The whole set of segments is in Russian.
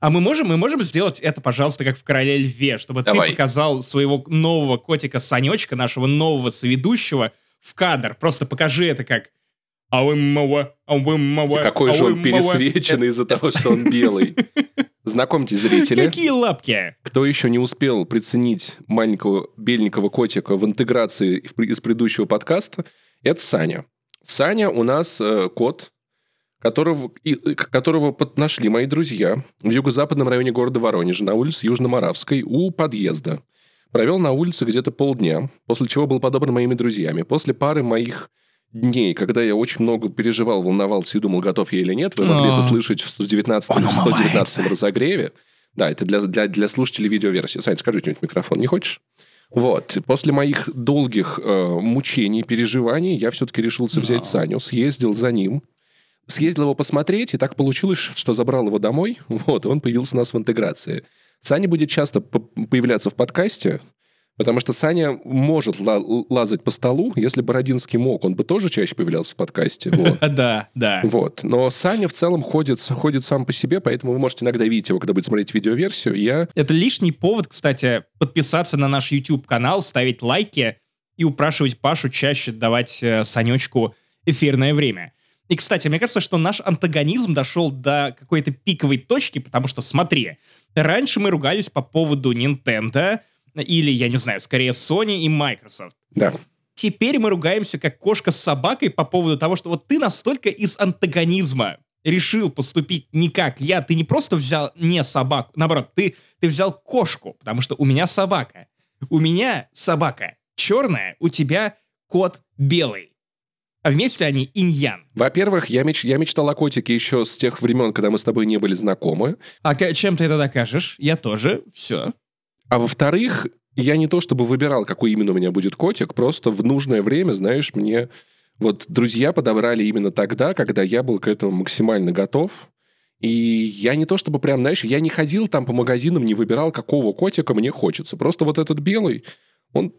А мы можем, мы можем сделать это, пожалуйста, как в «Короле льве», чтобы Давай. ты показал своего нового котика Санечка, нашего нового соведущего, в кадр. Просто покажи это как... А вы мова, а вы мова, Какой а же он мова». пересвеченный из-за того, что он белый. Знакомьтесь, зрители. Какие лапки? Кто еще не успел приценить маленького беленького котика в интеграции из предыдущего подкаста, это Саня. Саня у нас э, кот, которого, и- которого под- нашли мои друзья в юго-западном районе города Воронежа на улице Южно-Моравской у подъезда. Провел на улице где-то полдня, после чего был подобран моими друзьями. После пары моих дней, когда я очень много переживал, волновался и думал, готов я или нет, вы могли А. это слышать в 119 Он 119 разогреве. Да, это для, для, для слушателей видеоверсии. Сань, скажи что-нибудь в микрофон, не хочешь? Вот. После моих долгих э, мучений, переживаний, я все-таки решился взять. Саню, съездил за ним, съездил его посмотреть, и так получилось, что забрал его домой, вот, и он появился у нас в интеграции. Саня будет часто появляться в подкасте, потому что Саня может ла- лазать по столу. Если Бородинский мог, он бы тоже чаще появлялся в подкасте. Вот. Да, да. Вот. Но Саня в целом ходит, ходит сам по себе, поэтому вы можете иногда видеть его, когда будете смотреть видеоверсию. Я Это лишний повод, кстати, подписаться на наш YouTube-канал, ставить лайки и упрашивать Пашу чаще давать э, Санечку эфирное время. И, кстати, мне кажется, что наш антагонизм дошел до какой-то пиковой точки, потому что, смотри, раньше мы ругались по поводу Nintendo, или, я не знаю, скорее Sony и Microsoft. Да. Теперь мы ругаемся как кошка с собакой по поводу того, что вот ты настолько из антагонизма решил поступить не как я. Ты не просто взял не собаку, наоборот, ты, ты взял кошку, потому что у меня собака. У меня собака черная, у тебя кот белый. А вместе они иньян. Во-первых, я, меч- я мечтал о котике еще с тех времен, когда мы с тобой не были знакомы. А чем ты это докажешь? Я тоже. Все. А во-вторых, я не то чтобы выбирал, какой именно у меня будет котик, просто в нужное время, знаешь, мне вот друзья подобрали именно тогда, когда я был к этому максимально готов. И я не то чтобы прям, знаешь, я не ходил там по магазинам, не выбирал, какого котика мне хочется. Просто вот этот белый, он,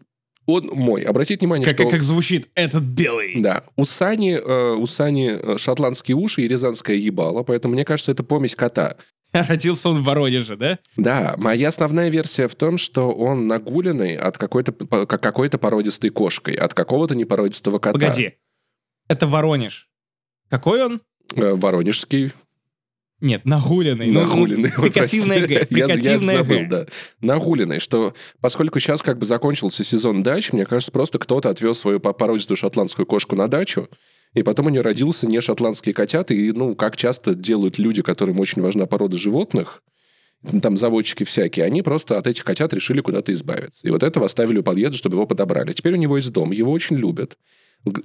он мой. Обратите внимание, Как, что... как звучит этот белый. Да, у Сани, э, у Сани э, шотландские уши и рязанское ебало, поэтому мне кажется, это помесь кота. Родился он в Воронеже, да? Да, моя основная версия в том, что он нагуленный от какой-то как какой-то породистой кошкой, от какого-то непородистого кота. Погоди. Это Воронеж. Какой он? Э, Воронежский. Нет, нагуленный. Ну, ну, Нагуленный. прости. Г. Я- я забыл, Г. да. Нагуленный, что поскольку сейчас как бы закончился сезон дач, мне кажется, просто кто-то отвез свою по- породистую шотландскую кошку на дачу, и потом у нее родился не шотландские котята, и, ну, как часто делают люди, которым очень важна порода животных, там заводчики всякие, они просто от этих котят решили куда-то избавиться. И вот этого оставили у подъезда, чтобы его подобрали. Теперь у него есть дом, его очень любят.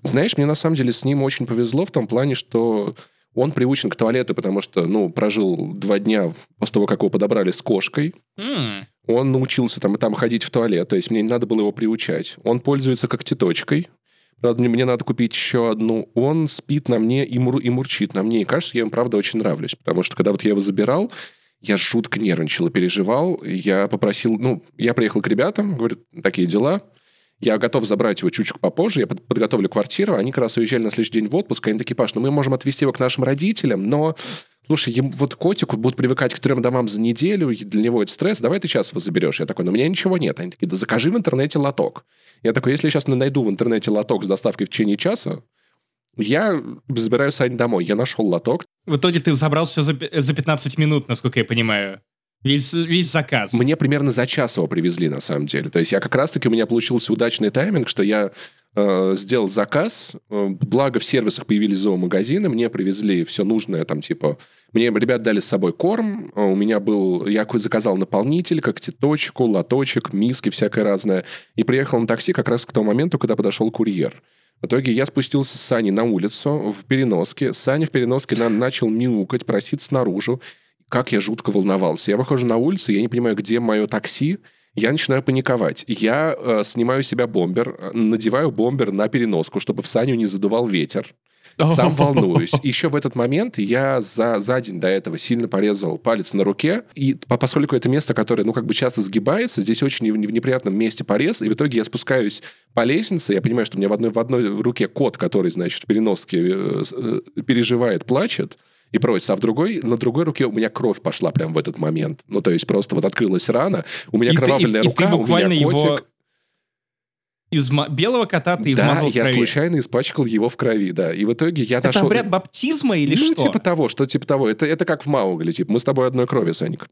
Знаешь, мне на самом деле с ним очень повезло в том плане, что он привычен к туалету, потому что, ну, прожил два дня после того, как его подобрали с кошкой. М, Он научился там и там ходить в туалет, то есть мне не надо было его приучать. Он пользуется когтеточкой. Правда, мне, мне надо купить еще одну. Он спит на мне и, мур- и мурчит на мне. И кажется, я ему, правда, очень нравлюсь. Потому что, когда вот я его забирал, я жутко нервничал и переживал. Я попросил... Ну, я приехал к ребятам, говорю, такие дела. Я готов забрать его чуть-чуть попозже, я под- подготовлю квартиру. Они как раз уезжали на следующий день в отпуск. Они такие, Паш, ну мы можем отвезти его к нашим родителям, но... Слушай, ему, вот котику будут привыкать к трем домам за неделю, и для него это стресс, давай ты сейчас его заберешь. Я такой, ну у меня ничего нет. Они такие, да закажи в интернете лоток. Я такой, если я сейчас найду в интернете лоток с доставкой в течение часа, я забираю Сань домой. Я нашел лоток. В итоге ты забрал все за, пи- за 15 минут, насколько я понимаю. Весь, весь заказ. Мне примерно за час его привезли, на самом деле. То есть я как раз-таки, у меня получился удачный тайминг, что я э, сделал заказ, э, благо в сервисах появились зоомагазины, мне привезли все нужное, там, типа... Мне ребят дали с собой корм, э, у меня был... Я заказал наполнитель, когтеточку, лоточек, миски всякое разное, и приехал на такси как раз к тому моменту, когда подошел курьер. В итоге я спустился с Саней на улицу в переноске. Саня в переноске на- начал мяукать, проситься наружу. Как я жутко волновался. Я выхожу на улицу, я не понимаю, где мое такси. Я начинаю паниковать. Я э, снимаю себя бомбер, э, надеваю бомбер на переноску, чтобы в Саню не задувал ветер. Сам волнуюсь. Еще в этот момент я за, за день до этого сильно порезал палец на руке. И по- поскольку это место, которое, ну, как бы часто сгибается, здесь очень в неприятном месте порез. И в итоге я спускаюсь по лестнице. Я понимаю, что у меня в одной, в одной руке кот, который, значит, в переноске э, э, переживает, плачет. И прочее. А в другой, на другой руке у меня кровь пошла прямо в этот момент. Ну, то есть просто вот открылась рана, у меня И ты- кровавленная и- и рука, ты буквально у меня его котик. Изма- Белого кота ты Да, измазал в я случайно испачкал его в крови, да. И в итоге я Это нашел... обряд баптизма или ну, что? типа того, что типа того. Это, это как в Маугли, типа, мы с тобой одной крови, Саник.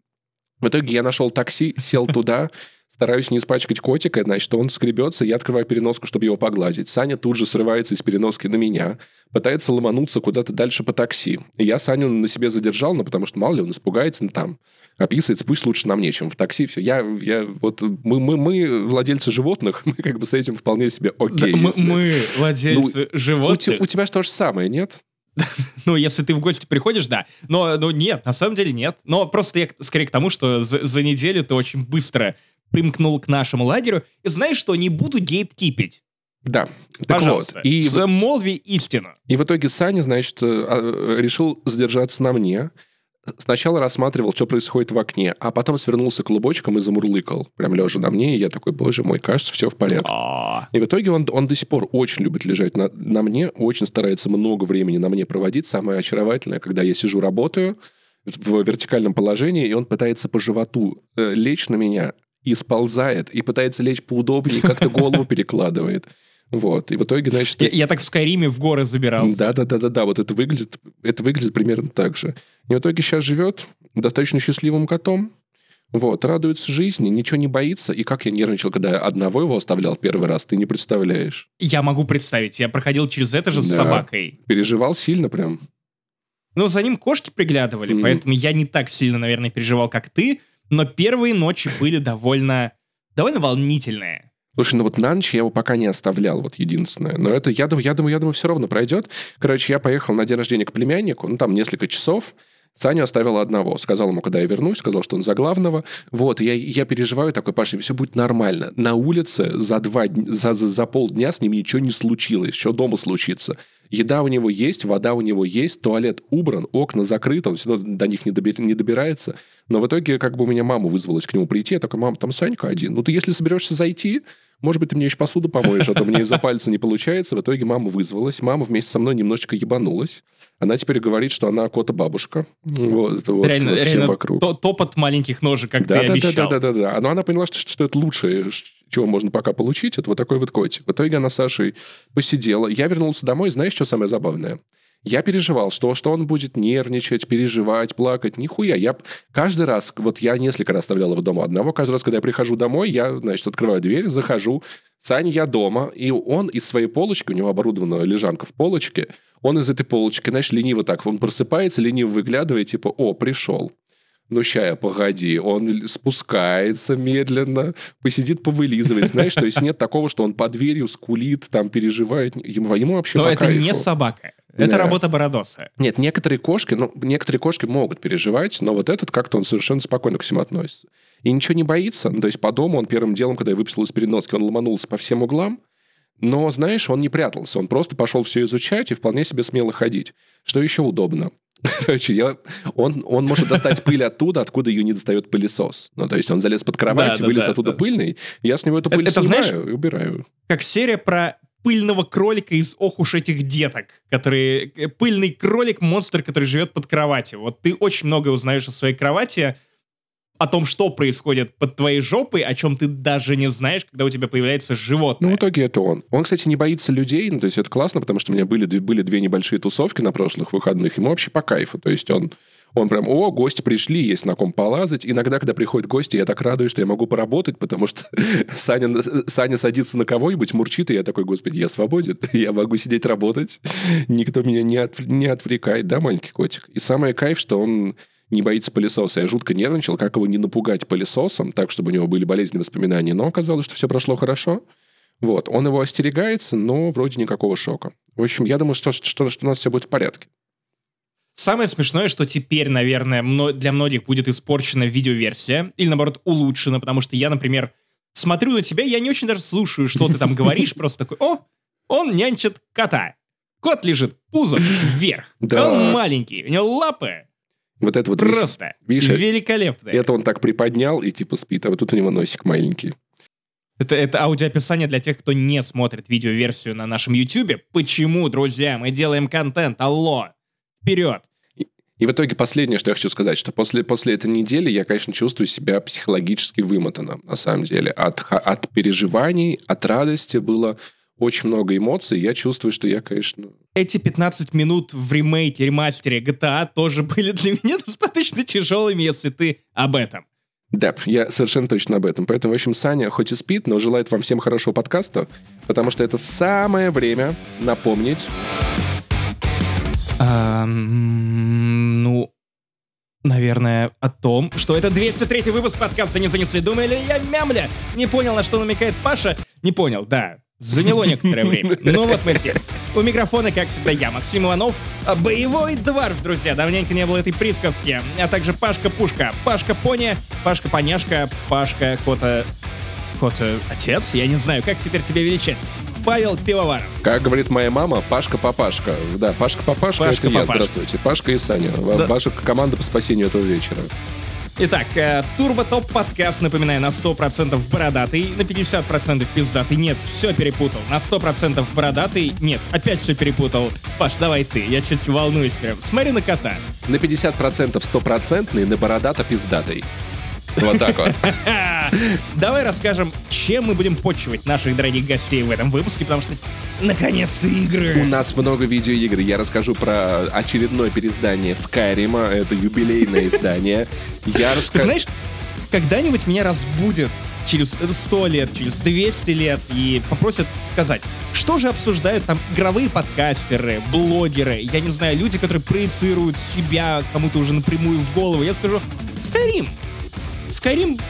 В итоге я нашел такси, сел туда, стараюсь не испачкать котика, значит, он скребется, я открываю переноску, чтобы его погладить. Саня тут же срывается из переноски на меня, пытается ломануться куда-то дальше по такси. И я Саню на себе задержал, ну, потому что мало ли он испугается, ну, там, описывается, пусть лучше нам нечем в такси, все. Я, я вот, мы, мы, мы владельцы животных, мы как бы с этим вполне себе Да, окей. мы, если- мы владельцы Ну, У, те- животных. у тебя же то же самое, нет? Ну, если ты в гости приходишь, да. Но, но нет, на самом деле нет. Но просто я скорее к тому, что за, за неделю ты очень быстро примкнул к нашему лагерю. И знаешь что, не буду гейткипить. Да. Так Пожалуйста. вот. И, С- молви истину. И в итоге Саня, значит, э, а, решил задержаться на мне. Сначала рассматривал, что происходит в окне, а потом свернулся клубочком и замурлыкал, прям лежа на мне, и я такой, боже мой, кажется, все в порядке. А, И в итоге он, он до сих пор очень любит лежать на, на мне, очень старается много времени на мне проводить. Самое очаровательное, когда я сижу, работаю в вертикальном положении, и он пытается по животу э, лечь на меня и сползает, и пытается лечь поудобнее, как-то голову перекладывает. Вот. И в итоге, значит... Я, я так в Скайриме в горы забирался. Да, да, да, да, да. Вот это выглядит, это выглядит примерно так же. И в итоге сейчас живет достаточно счастливым котом. Вот, радуется жизни, ничего не боится. И как я нервничал, когда я одного его оставлял первый раз, ты не представляешь. Я могу представить, я проходил через это же с Да. собакой. Переживал сильно прям. Но за ним кошки приглядывали, Мгм. поэтому я не так сильно, наверное, переживал, как ты. Но первые ночи были довольно, довольно волнительные. Слушай, ну вот на ночь я его пока не оставлял, вот единственное. Но это, я думаю, я думаю, я думаю, все равно пройдет. Короче, я поехал на день рождения к племяннику, ну там несколько часов. Саню оставил одного. Сказал ему, когда я вернусь, сказал, что он за главного. Вот, я, я переживаю такой, Паша, все будет нормально. На улице за два за, за, за полдня с ним ничего не случилось. Что дома случится? Еда у него есть, вода у него есть, туалет убран, окна закрыты, он все равно до них не, доби- не добирается. Но в итоге как бы у меня мама вызвалась к нему прийти. Я такой, мам, там Санька один. Ну ты если соберешься зайти, может быть, ты мне еще посуду помоешь, а то мне из-за пальца не получается. В итоге мама вызвалась. Мама вместе со мной немножечко ебанулась. Она теперь говорит, что она кота-бабушка. Вот, вот, реально, вот реально вокруг. то- топот маленьких ножек, как Да, ты да, да, обещал. да, да, да, да. Но она поняла, что, что это лучшее, чего можно пока получить, это вот такой вот котик. В итоге она с Сашей посидела. Я вернулся домой, знаешь, что самое забавное? Я переживал, что, что он будет нервничать, переживать, плакать. Нихуя. Я каждый раз, вот я несколько раз оставлял его дома одного. Каждый раз, когда я прихожу домой, я, значит, открываю дверь, захожу. Саня, я дома. И он из своей полочки, у него оборудована лежанка в полочке, он из этой полочки, знаешь, лениво так, он просыпается, лениво выглядывает, типа, о, пришел. Ну, ща, погоди, он спускается медленно, посидит, повылизывает, знаешь, то есть нет такого, что он под дверью скулит, там, переживает, ему, ему вообще Но это кайфу. не собака. Это Да. работа Бородоса. Нет, некоторые кошки, ну, некоторые кошки могут переживать, но вот этот как-то он совершенно спокойно ко всему относится. И ничего не боится. Ну, то есть по дому он первым делом, когда я выпустил из переноски, он ломанулся по всем углам, но, знаешь, он не прятался. Он просто пошел все изучать и вполне себе смело ходить. Что еще удобно? Короче, я, он, он может достать пыль оттуда, откуда ее не достает пылесос. Ну, то есть он залез под кровать, Да, вылез да, оттуда да. пыльный, я с него эту пыль это, снимаю знаешь- и убираю. Как серия про пыльного кролика из «Ох уж этих деток», который... э, Пыльный кролик-монстр, который живет под кроватью. Вот ты очень многое узнаешь о своей кровати, о том, что происходит под твоей жопой, о чем ты даже не знаешь, когда у тебя появляется Ну, животное. в итоге это он. Он, кстати, не боится людей, ну, то есть это классно, потому что у меня были, были две небольшие тусовки на прошлых выходных, ему вообще по кайфу. То есть он, он прям, о, гости пришли, есть на ком полазать. Иногда, когда приходят гости, я так радуюсь, что я могу поработать, потому что Саня, Саня садится на кого-нибудь, мурчит, и я такой, господи, я свободен, я могу сидеть работать, никто меня не, отв- не отвлекает, да, маленький котик? И самое кайф, что он не боится пылесоса. Я жутко нервничал, как его не напугать пылесосом, так, чтобы у него были болезненные воспоминания. Но оказалось, что все прошло хорошо. Вот. Он его остерегается, но вроде никакого шока. В общем, я думаю, что, что, что у нас все будет в порядке. Самое смешное, что теперь, наверное, для многих будет испорчена видеоверсия, или, наоборот, улучшена, потому что я, например, смотрю на тебя, я не очень даже слушаю, что ты там говоришь, просто такой, о, он нянчит кота. Кот лежит пузом вверх. Да. Он маленький, у него лапы Вот это вот просто видишь, великолепные. это он так приподнял и типа спит, а вот тут у него носик маленький. Это, это аудиоописание для тех, кто не смотрит видеоверсию на нашем YouTube. Почему, друзья, мы делаем контент? Алло! Вперед! И в итоге последнее, что я хочу сказать, что после, после этой недели я, конечно, чувствую себя психологически вымотанным, на самом деле. От, от переживаний, от радости было очень много эмоций. Я чувствую, что я, конечно... Эти 15 минут в ремейке, ремастере GTA тоже были для меня достаточно тяжелыми, если ты об этом. Да, я совершенно точно об этом. Поэтому, в общем, Саня хоть и спит, но желает вам всем хорошего подкаста, потому что это самое время напомнить... Ну, наверное, о том, что это 203 выпуск подкаста «Не занесли». Думали, я мямля? Не понял, на что намекает Паша? Не понял, да. Заняло некоторое время. Ну вот мы здесь. У микрофона, как всегда, я, Максим Иванов, боевой дварф, друзья. Давненько не было этой присказки. А также Пашка-пушка, Пашка-пони, Пашка-поняшка, Пашка Кота... Кота... Отец? Я не знаю, как теперь тебя величать. Павел Пивоваров. Как говорит моя мама, Пашка-папашка. Да, Пашка-папашка, это я. Здравствуйте. Пашка и Саня. Да. Ваша команда по спасению этого вечера. Итак, Турбо Топ подкаст, напоминаю, на 100% бородатый, на 50% пиздатый. Нет, все перепутал. На 100% бородатый. Нет, опять все перепутал. Паш, давай ты, я чуть волнуюсь прям. Смотри на кота. На 50% стопроцентный, на бородато пиздатый. Вот так вот. Давай расскажем, чем мы будем почивать наших дорогих гостей в этом выпуске, потому что наконец-то игры. У нас много видеоигр. Я расскажу про очередное переиздание Скайрима. Это юбилейное издание. Я расскажу... Знаешь, когда-нибудь меня разбудят через 100 лет, через 200 лет и попросят сказать, что же обсуждают там игровые подкастеры, блогеры, я не знаю, люди, которые проецируют себя кому-то уже напрямую в голову. Я скажу, Skyrim. Skyrim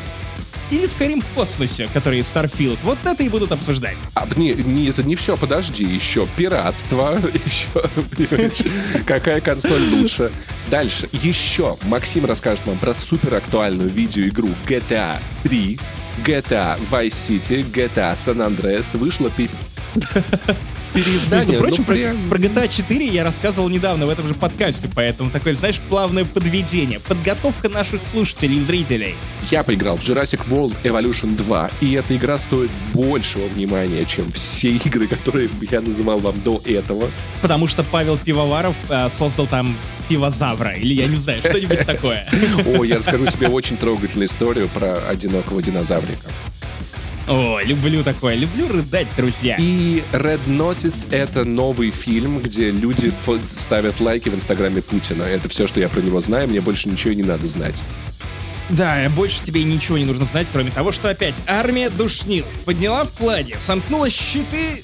или Skyrim в космосе, который Starfield. Вот это и будут обсуждать. А, не, не, это не все, подожди, еще пиратство, еще, какая консоль лучше. Дальше, еще Максим расскажет вам про супер актуальную видеоигру GTA 3, GTA Vice City, GTA San Andreas. Вышла переиздание. Между прочим, ну, про, прям... про GTA 4 я рассказывал недавно в этом же подкасте, поэтому такое, знаешь, плавное подведение, подготовка наших слушателей и зрителей. Я поиграл в Jurassic World Evolution 2, и эта игра стоит большего внимания, чем все игры, которые я называл вам до этого. Потому что Павел Пивоваров э, создал там пивозавра, или я не знаю, что-нибудь такое. О, я расскажу тебе очень трогательную историю про одинокого динозаврика. О, люблю такое, люблю рыдать, друзья. И Red Notice — это новый фильм, где люди ставят лайки в инстаграме Путина. Это все, что я про него знаю, мне больше ничего не надо знать. Да, больше тебе ничего не нужно знать, кроме того, что опять армия душнил, подняла флаги, сомкнула щиты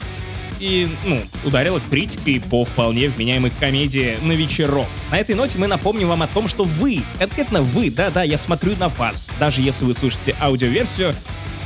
и, ну, ударила критикой по вполне вменяемой комедии на вечерок. На этой ноте мы напомним вам о том, что вы, конкретно вы, да-да, я смотрю на вас, даже если вы слушаете аудиоверсию,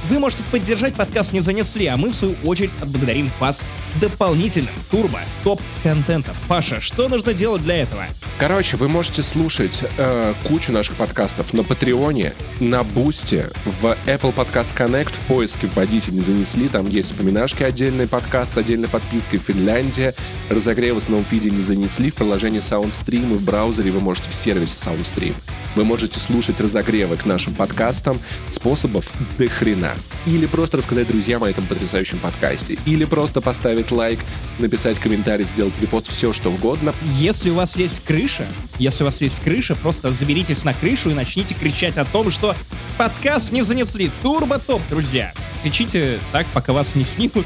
вы можете поддержать подкаст «Не занесли», а мы, в свою очередь, отблагодарим вас дополнительным турбо топ-контентом. Паша, что нужно делать для этого? Короче, вы можете слушать э, кучу наших подкастов на Патреоне, на Бусте, в Apple Podcast Connect, в поиске вводите «Не занесли», там есть вспоминашки, отдельный подкаст с отдельной подпиской Финляндия, разогрев в основном фиде «Не занесли» в приложении SoundStream и в браузере вы можете в сервисе SoundStream. Вы можете слушать разогревы к нашим подкастам. Способов до хрена. Или просто рассказать друзьям о этом потрясающем подкасте. Или просто поставить лайк, написать комментарий, сделать репост, все что угодно. Если у вас есть крыша, если у вас есть крыша, просто заберитесь на крышу и начните кричать о том, что подкаст не занесли. Турбо топ, друзья. Кричите так, пока вас не снимут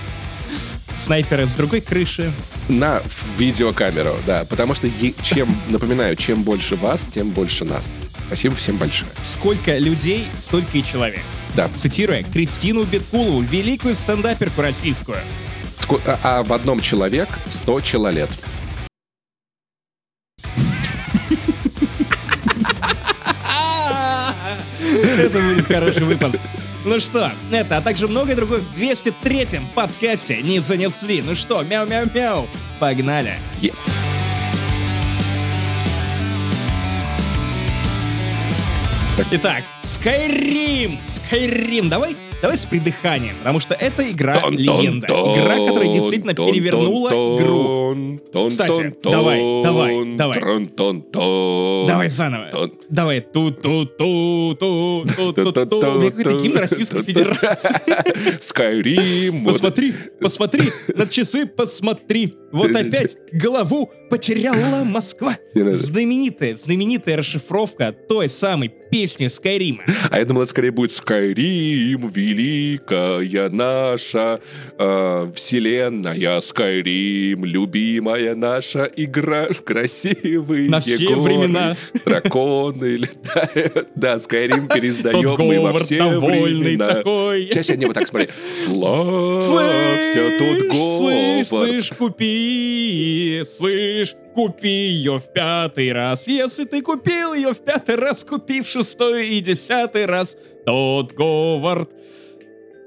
снайперы с другой крыши. На видеокамеру, да. Потому что чем, напоминаю, чем больше вас, тем больше нас. Спасибо всем большое. Сколько людей, столько и человек. Да. Цитируя Кристину Беткулову, великую стендаперку российскую. Ск- а, а в одном человек 100 человек. Это будет хороший выпуск. Ну что, это, а также многое другое в 203-м подкасте не занесли. Ну что, мяу-мяу-мяу, погнали. Yeah. Итак, Skyrim! Skyrim! Давай, давай с придыханием, потому что это игра-легенда. Игра, которая действительно перевернула игру. Кстати, давай, давай, давай. Давай заново. Давай. Ту-ту-ту-ту-ту-ту-ту. У меня какой-то гимн Российской Федерации. Скайрим. Посмотри, посмотри, на часы посмотри. Вот опять голову потеряла Москва. Знаменитая, знаменитая расшифровка той самой песни Скайрима. А я думал, это скорее будет Скайрим, великая наша э, вселенная, Скайрим, любимая наша игра, красивые На все горы, времена. драконы летают. Да, Скайрим пересдаем мы во все времена. такой. Я не вот так смотри. Славься тут Слышь, Говард. слышь, купи, слышь, купи ее в пятый раз. Если ты купил ее в пятый раз, купи в шестой и десятый раз. Тот Говард.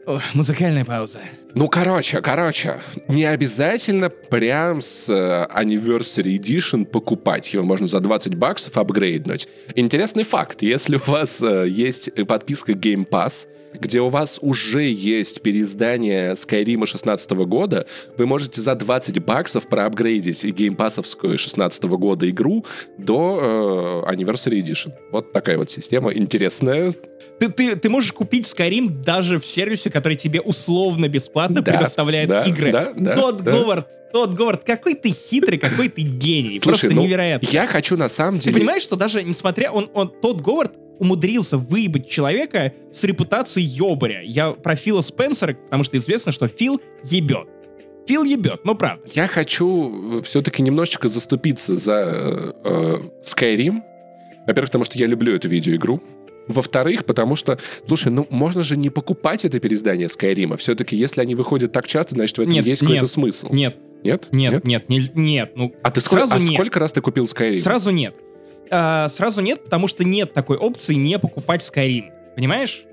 Ох, музыкальная пауза. Ну, короче, короче, не обязательно прям с э, Anniversary Edition покупать. Его можно за 20 баксов апгрейднуть. Интересный факт. Если у вас э, есть подписка Game Pass, где у вас уже есть переиздание Skyrim 16 года, вы можете за 20 баксов проапгрейдить геймпасовскую 16 года игру до э, Anniversary Edition. Вот такая вот система интересная. Ты, ты, ты можешь купить Skyrim даже в сервисе, который тебе условно бесплатно Да, предоставляет да, игры. да, да, тот да. Говард, тот Говард, какой ты хитрый, какой ты гений. Слушай, Просто ну, невероятно. Я хочу на самом Ты деле... понимаешь, что даже несмотря... Он, он, тот Говард умудрился выебать человека с репутацией ёбаря. Я про Фила Спенсера, потому что известно, что Фил ебет. Фил ебет, ну правда. Я хочу все-таки немножечко заступиться за э, э, Skyrim. Во-первых, потому что я люблю эту видеоигру. Во-вторых, потому что, слушай, ну можно же не покупать это переиздание Скайрима. Все-таки, если они выходят так часто, значит, в этом Нет, есть нет, какой-то смысл. Нет, Нет? нет, нет, не- нет, ну А ты сколько, сразу а нет. сколько раз ты купил Skyrim? Сразу нет. А, сразу нет, потому что нет такой опции не покупать Skyrim. Понимаешь?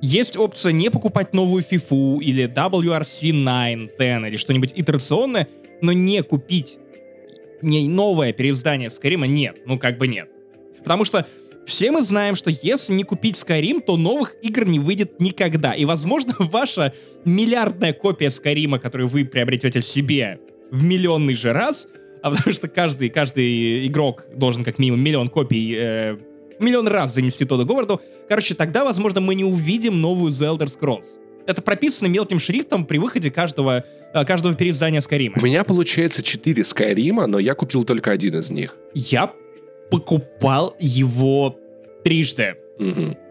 Есть опция не покупать новую FIFA или WRC 9, 10 или что-нибудь итерационное, но не купить не новое переиздание Skyrim нет. Ну, как бы нет. Потому что все мы знаем, что если не купить Skyrim, то новых игр не выйдет никогда. И, возможно, ваша миллиардная копия Skyrim, которую вы приобретете себе в миллионный же раз, а потому что каждый, каждый игрок должен как минимум миллион копий, э, миллион раз занести Тодду Говарду, короче, тогда, возможно, мы не увидим новую The Elder Scrolls. Это прописано мелким шрифтом при выходе каждого, э, каждого переиздания Скайрима. У меня получается 4 Скайрима, но я купил только один из них. Я покупал его трижды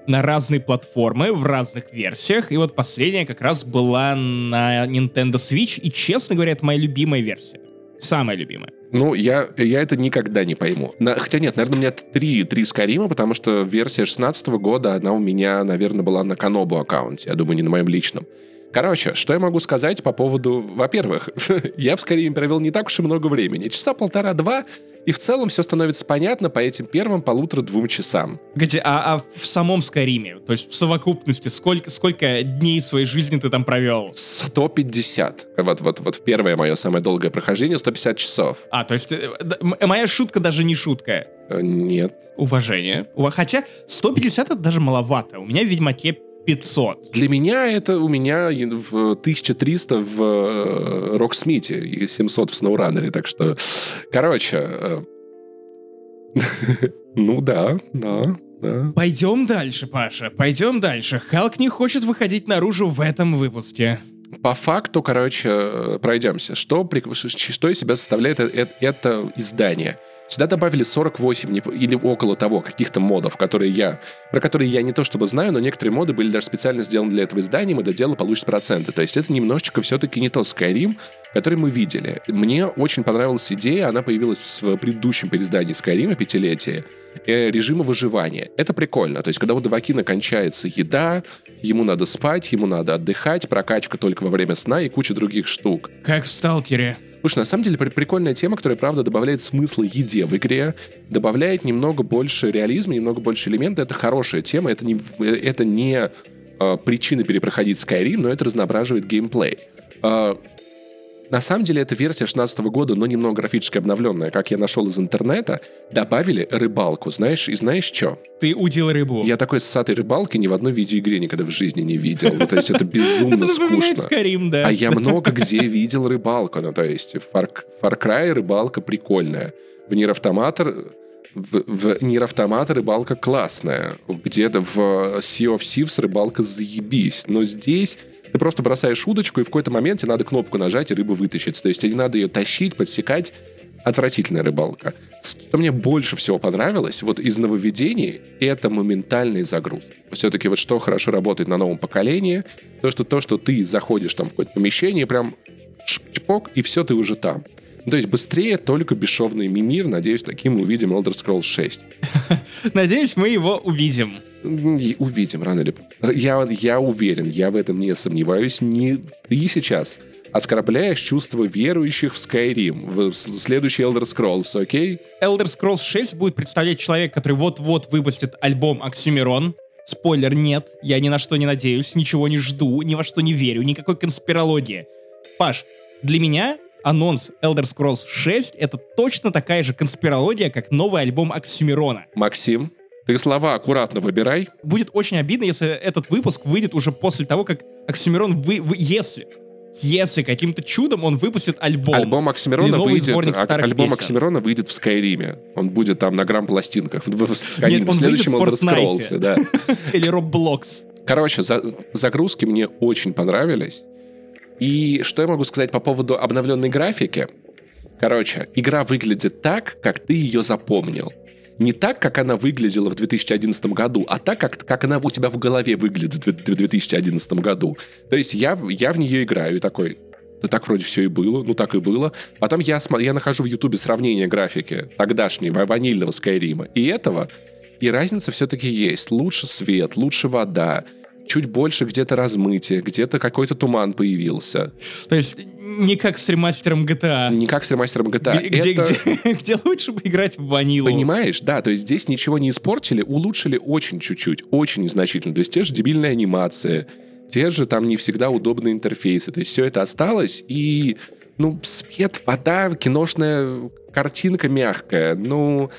на разные платформы, в разных версиях. И вот последняя как раз была на Nintendo Switch. И, честно говоря, это моя любимая версия. Самая любимая. Ну, я, я это никогда не пойму. На- хотя нет, наверное, у меня три, три Скайрима, потому что версия 16 года, она у меня, наверное, была на Канобу аккаунте. Я думаю, не на моем личном. Короче, что я могу сказать по поводу... Во-первых, я в Скайриме провел не так уж и много времени. Часа полтора-два, и в целом все становится понятно по этим первым полутора-двум часам. Где, а, а в самом Скайриме, то есть в совокупности, сколько, сколько дней своей жизни ты там провел? 150. Вот, вот, вот в первое мое самое долгое прохождение 150 часов. А, то есть э, моя шутка даже не шутка. Э, Нет. Уважение. Ува- Хотя 150 это даже маловато. У меня в Ведьмаке 500. Для меня это у меня в 1300 в э, Роксмите и 700 в Сноураннере, так что, короче, э, ну да, да, да. Пойдем дальше, Паша, пойдем дальше. Халк не хочет выходить наружу в этом выпуске. По факту, короче, э, пройдемся. Что, что из себя составляет э- э- это издание? Сюда добавили 48 не п- или около того каких-то модов, которые я, про которые я не то чтобы знаю, но некоторые моды были даже специально сделаны для этого издания, мы доделали получит проценты. То есть это немножечко все-таки не тот Skyrim, который мы видели. Мне очень понравилась идея, она появилась в предыдущем переиздании Skyrim, пятилетие, э, режима выживания. Это прикольно. То есть, когда у Давакина кончается еда, ему надо спать, ему надо отдыхать, прокачка только во время сна и куча других штук. Как в Сталкере. Слушай, на самом деле при- прикольная тема, которая, правда, добавляет смысла еде в игре, добавляет немного больше реализма, немного больше элемента. Это хорошая тема, это не, это не э, причина перепроходить Skyrim, но это разноображивает геймплей. Э, на самом деле это версия 16 года, но немного графически обновленная. Как я нашел из интернета, добавили рыбалку, знаешь, и знаешь что? Ты удил рыбу. Я такой ссатой рыбалки ни в одной видеоигре никогда в жизни не видел. Ну, то есть это безумно скучно. Скорим, да. А я много где видел рыбалку. Ну, то есть Far, Far Cry рыбалка прикольная. В Нир Автоматор в, в Нир Автомата рыбалка классная. Где-то в Sea of Thieves рыбалка заебись. Но здесь ты просто бросаешь удочку, и в какой-то момент тебе надо кнопку нажать, и рыба вытащится. То есть тебе не надо ее тащить, подсекать. Отвратительная рыбалка. Что мне больше всего понравилось, вот из нововведений, это моментальные загрузки. Все-таки вот что хорошо работает на новом поколении, то, что то, что ты заходишь там в какое-то помещение, прям чпок, и все, ты уже там. То есть быстрее только бесшовный мимир. Надеюсь, таким мы увидим Elder Scrolls 6. Надеюсь, мы его увидим. Увидим рано или поздно. Я, я уверен, я в этом не сомневаюсь. Не ты сейчас оскорбляешь чувства верующих в Skyrim, в следующий Elder Scrolls, окей? Elder Scrolls 6 будет представлять человек, который вот-вот выпустит альбом Оксимирон. Спойлер, нет, я ни на что не надеюсь, ничего не жду, ни во что не верю, никакой конспирологии. Паш, для меня анонс Elder Scrolls 6 — это точно такая же конспирология, как новый альбом Оксимирона. Максим, ты слова аккуратно выбирай. Будет очень обидно, если этот выпуск выйдет уже после того, как Оксимирон вы, вы если если каким-то чудом он выпустит альбом. Альбом Оксимирона выйдет. А, альбом песен. Оксимирона выйдет в Скайриме. Он будет там на грамм-пластинках. Нет, он следующем в Elder да. Или Roblox. Короче, за, загрузки мне очень понравились. И что я могу сказать по поводу обновленной графики? Короче, игра выглядит так, как ты ее запомнил. Не так, как она выглядела в 2011 году, а так, как, как она у тебя в голове выглядит в 2011 году. То есть я, я в нее играю и такой, да так вроде все и было, ну так и было. Потом я, я нахожу в Ютубе сравнение графики тогдашнего ванильного Скайрима и этого, и разница все-таки есть. Лучше свет, лучше вода, чуть больше где-то размытие, где-то какой-то туман появился. То есть не как с ремастером GTA. Не как с ремастером GTA. Где, Это... где, где лучше бы играть в ванилу. Понимаешь, да, то есть здесь ничего не испортили, улучшили очень чуть-чуть, очень незначительно. То есть те же дебильные анимации, те же там не всегда удобные интерфейсы. То есть все это осталось, и ну, свет, вода, киношная картинка мягкая, ну...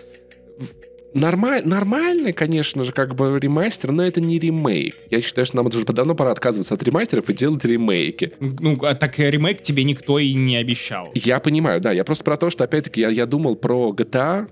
Нормаль, нормальный, конечно же, как бы ремастер, но это не ремейк. Я считаю, что нам уже давно пора отказываться от ремастеров и делать ремейки. Ну, а так ремейк тебе никто и не обещал. Я понимаю, да. Я просто про то, что, опять-таки, я, я думал про GTA,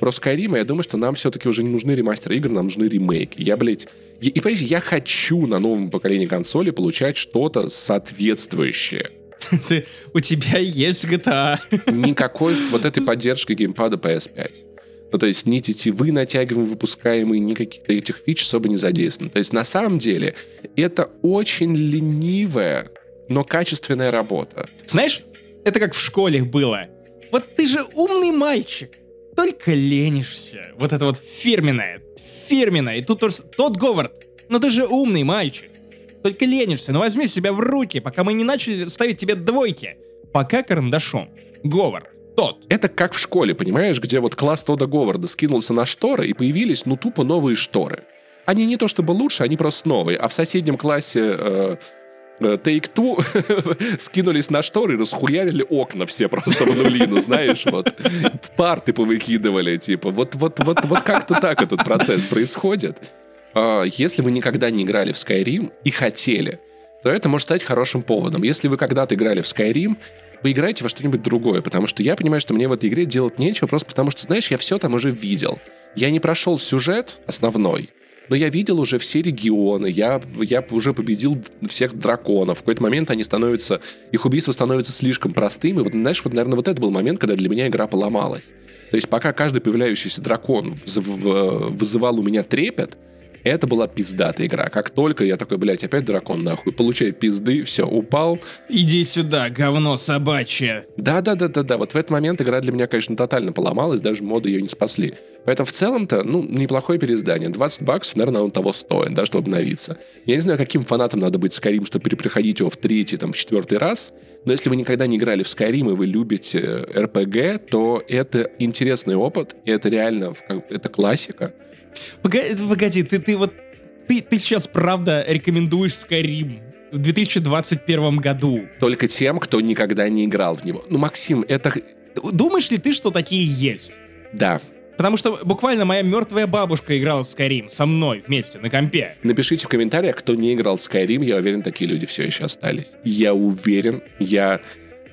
про Skyrim, и я думаю, что нам все-таки уже не нужны ремастеры игр, нам нужны ремейки. Я, блядь... И, и понимаете, я хочу на новом поколении консоли получать что-то соответствующее. Ты, у тебя есть GTA. Никакой вот этой поддержки геймпада PS5. Ну, то есть ни тетивы натягиваем выпускаемые, ни каких-то этих фич особо не задействованы. То есть на самом деле это очень ленивая, но качественная работа. Знаешь, это как в школе было. Вот ты же умный мальчик, только ленишься. Вот это вот фирменное, фирменное. И тут тот Говард, но ты же умный мальчик. Только ленишься, но возьми себя в руки, пока мы не начали ставить тебе двойки. Пока карандашом. Говард тот. Это как в школе, понимаешь, где вот класс Тода Говарда скинулся на шторы, и появились, ну, тупо новые шторы. Они не то чтобы лучше, они просто новые. А в соседнем классе э, э Take Two скинулись на шторы и расхуярили окна все просто в нулину, знаешь, вот. Парты повыкидывали, типа. Вот, вот, вот, вот как-то так этот процесс происходит. А, если вы никогда не играли в Skyrim и хотели, то это может стать хорошим поводом. Если вы когда-то играли в Skyrim, поиграйте во что-нибудь другое, потому что я понимаю, что мне в этой игре делать нечего, просто потому что, знаешь, я все там уже видел. Я не прошел сюжет основной, но я видел уже все регионы, я, я уже победил всех драконов. В какой-то момент они становятся, их убийство становится слишком простым, и вот, знаешь, вот, наверное, вот это был момент, когда для меня игра поломалась. То есть пока каждый появляющийся дракон вызывал у меня трепет, это была пиздатая игра. Как только я такой, блядь, опять дракон нахуй, получаю пизды, все, упал. Иди сюда, говно собачье. Да-да-да-да-да, вот в этот момент игра для меня, конечно, тотально поломалась, даже моды ее не спасли. Поэтому в целом-то, ну, неплохое переиздание. 20 баксов, наверное, он того стоит, да, чтобы обновиться. Я не знаю, каким фанатом надо быть Skyrim, чтобы перепроходить его в третий, там, в четвертый раз, но если вы никогда не играли в Skyrim и вы любите RPG, то это интересный опыт, и это реально, это классика. Погоди, погоди ты, ты вот... Ты, ты сейчас правда рекомендуешь Skyrim? в 2021 году. Только тем, кто никогда не играл в него. Ну, Максим, это... Думаешь ли ты, что такие есть? Да. Потому что буквально моя мертвая бабушка играла в Skyrim со мной вместе на компе. Напишите в комментариях, кто не играл в Skyrim. Я уверен, такие люди все еще остались. Я уверен, я...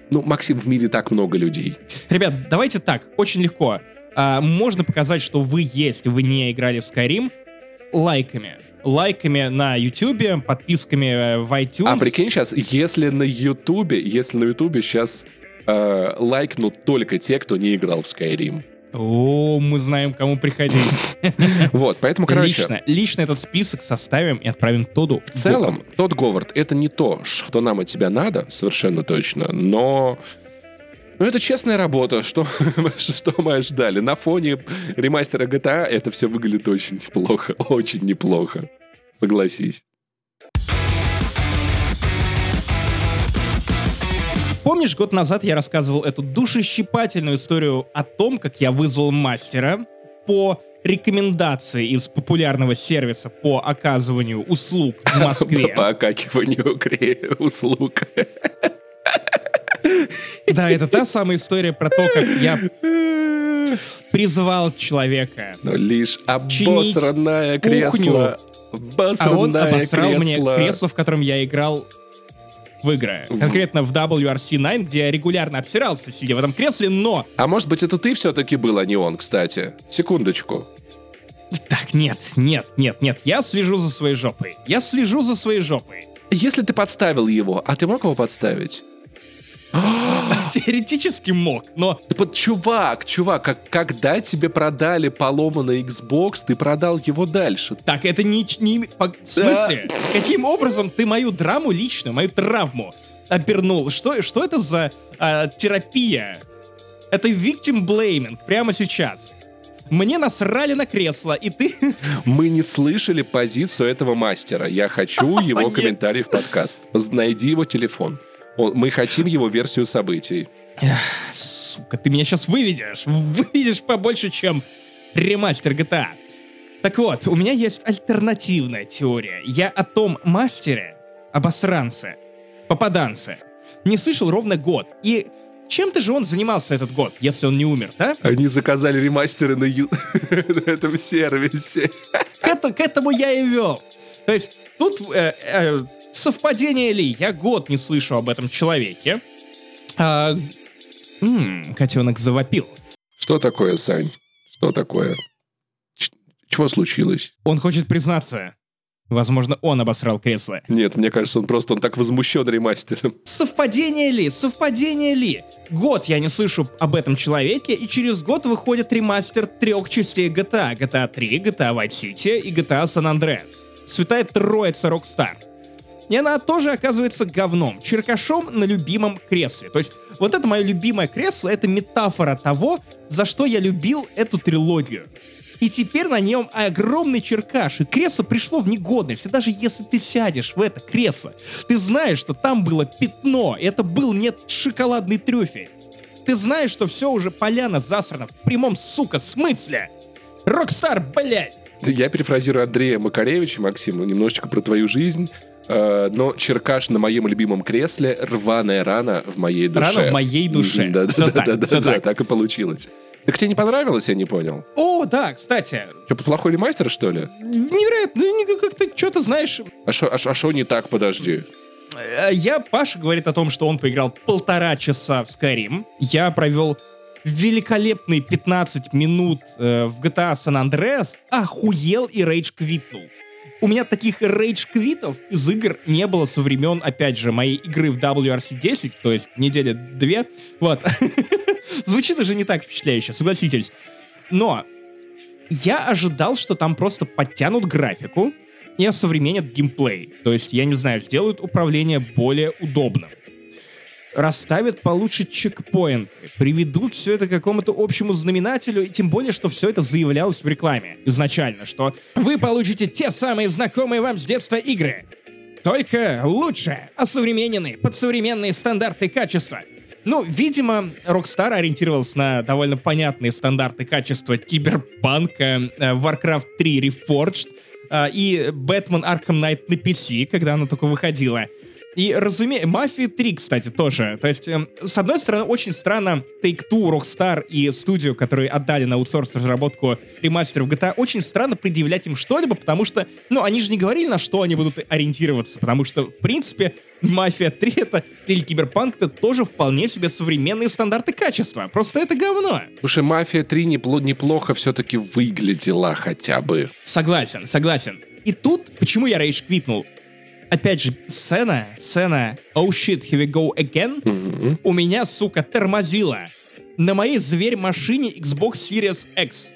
Ну, Максим, в мире так много людей. Ребят, давайте так, очень легко. А, можно показать, что вы есть, вы не играли в Skyrim, лайками. Лайками на YouTube, подписками э, в iTunes. А прикинь сейчас, если на YouTube, если на YouTube сейчас э, лайкнут только те, кто не играл в Skyrim. О, мы знаем, кому приходить. Вот, поэтому, короче... Лично, лично этот список составим и отправим Тоду. В целом, тот Говард, это не то, что нам от тебя надо, совершенно точно, но... Ну, это честная работа, что, что мы ожидали. На фоне ремастера GTA это все выглядит очень неплохо, очень неплохо. Согласись. Помнишь, год назад я рассказывал эту душещипательную историю о том, как я вызвал мастера по рекомендации из популярного сервиса по оказыванию услуг в Москве. По окакиванию услуг. Да, это та самая история про то, как я призывал человека. Но лишь обосранное кресло. А он обосрал мне кресло, в котором я играл в игры. Конкретно в WRC 9, где я регулярно обсирался, сидя в этом кресле, но... А может быть, это ты все-таки был, а не он, кстати? Секундочку. Так, нет, нет, нет, нет. Я слежу за своей жопой. Я слежу за своей жопой. Если ты подставил его, а ты мог его подставить? Теоретически мог, но... Вот, чувак, чувак, как, когда тебе продали поломанный Xbox, ты продал его дальше. Так, это не... не по, в смысле? Каким образом ты мою драму личную, мою травму обернул? Что, что это за а, терапия? Это victim blaming прямо сейчас. Мне насрали на кресло, и ты... Мы не слышали позицию этого мастера. Я хочу его комментарий в подкаст. Найди его телефон. Он, мы хотим его версию событий. Эх, сука, ты меня сейчас выведешь. Выведешь побольше, чем ремастер GTA. Так вот, у меня есть альтернативная теория. Я о том мастере, обосранце, попаданце, не слышал ровно год. И чем-то же он занимался этот год, если он не умер, да? Они заказали ремастеры на, ю... на этом сервисе. К, это, к этому я и вел. То есть тут э, э, совпадение ли? Я год не слышу об этом человеке. А, м-м, котенок завопил. Что такое, Сань? Что такое? Ч- чего случилось? Он хочет признаться. Возможно, он обосрал кресло. Нет, мне кажется, он просто он так возмущен ремастером. Совпадение ли? Совпадение ли? Год я не слышу об этом человеке, и через год выходит ремастер трех частей GTA. GTA 3, GTA Vice City и GTA San Andreas. Святая троица Rockstar и она тоже оказывается говном, черкашом на любимом кресле. То есть вот это мое любимое кресло, это метафора того, за что я любил эту трилогию. И теперь на нем огромный черкаш, и кресло пришло в негодность. И даже если ты сядешь в это кресло, ты знаешь, что там было пятно, это был не шоколадный трюфель. Ты знаешь, что все уже поляна засрана в прямом, сука, смысле. Rockstar, блядь! Я перефразирую Андрея Макаревича, Максим, немножечко про твою жизнь. Э, но черкаш на моем любимом кресле, рваная рана в моей душе. Рана в моей душе. Да, да, да, да, да, так и получилось. Так тебе не понравилось, я не понял. О, да, кстати. Что, плохой ремастер, что ли? Невероятно, ну, как-то что-то знаешь... А что а а не так, подожди? Э, я, Паша говорит о том, что он поиграл полтора часа в Skyrim. Я провел великолепные 15 минут э, в GTA San Andreas, охуел и рейдж квитнул у меня таких рейдж-квитов из игр не было со времен, опять же, моей игры в WRC 10, то есть недели две. Вот. Звучит уже не так впечатляюще, согласитесь. Но я ожидал, что там просто подтянут графику и осовременят геймплей. То есть, я не знаю, сделают управление более удобным расставят получше чекпоинты, приведут все это к какому-то общему знаменателю, и тем более, что все это заявлялось в рекламе изначально, что вы получите те самые знакомые вам с детства игры, только лучше, осовремененные, под современные стандарты качества. Ну, видимо, Rockstar ориентировался на довольно понятные стандарты качества киберпанка, э, Warcraft 3 Reforged, а, и Бэтмен Arkham Knight на PC, когда она только выходила. И, разумеется, Мафия 3, кстати, тоже. То есть, эм, с одной стороны, очень странно Take-Two, Rockstar и студию, которые отдали на аутсорс разработку ремастеров GTA, очень странно предъявлять им что-либо, потому что, ну, они же не говорили, на что они будут ориентироваться, потому что, в принципе, Мафия 3 это, или Киберпанк это тоже вполне себе современные стандарты качества. Просто это говно. Слушай, Мафия 3 непло- неплохо все-таки выглядела хотя бы. Согласен, согласен. И тут, почему я рейдж квитнул? Опять же, сцена, сцена «Oh shit, here we go again» Мгм. у меня, сука, тормозила на моей зверь-машине Xbox Series X.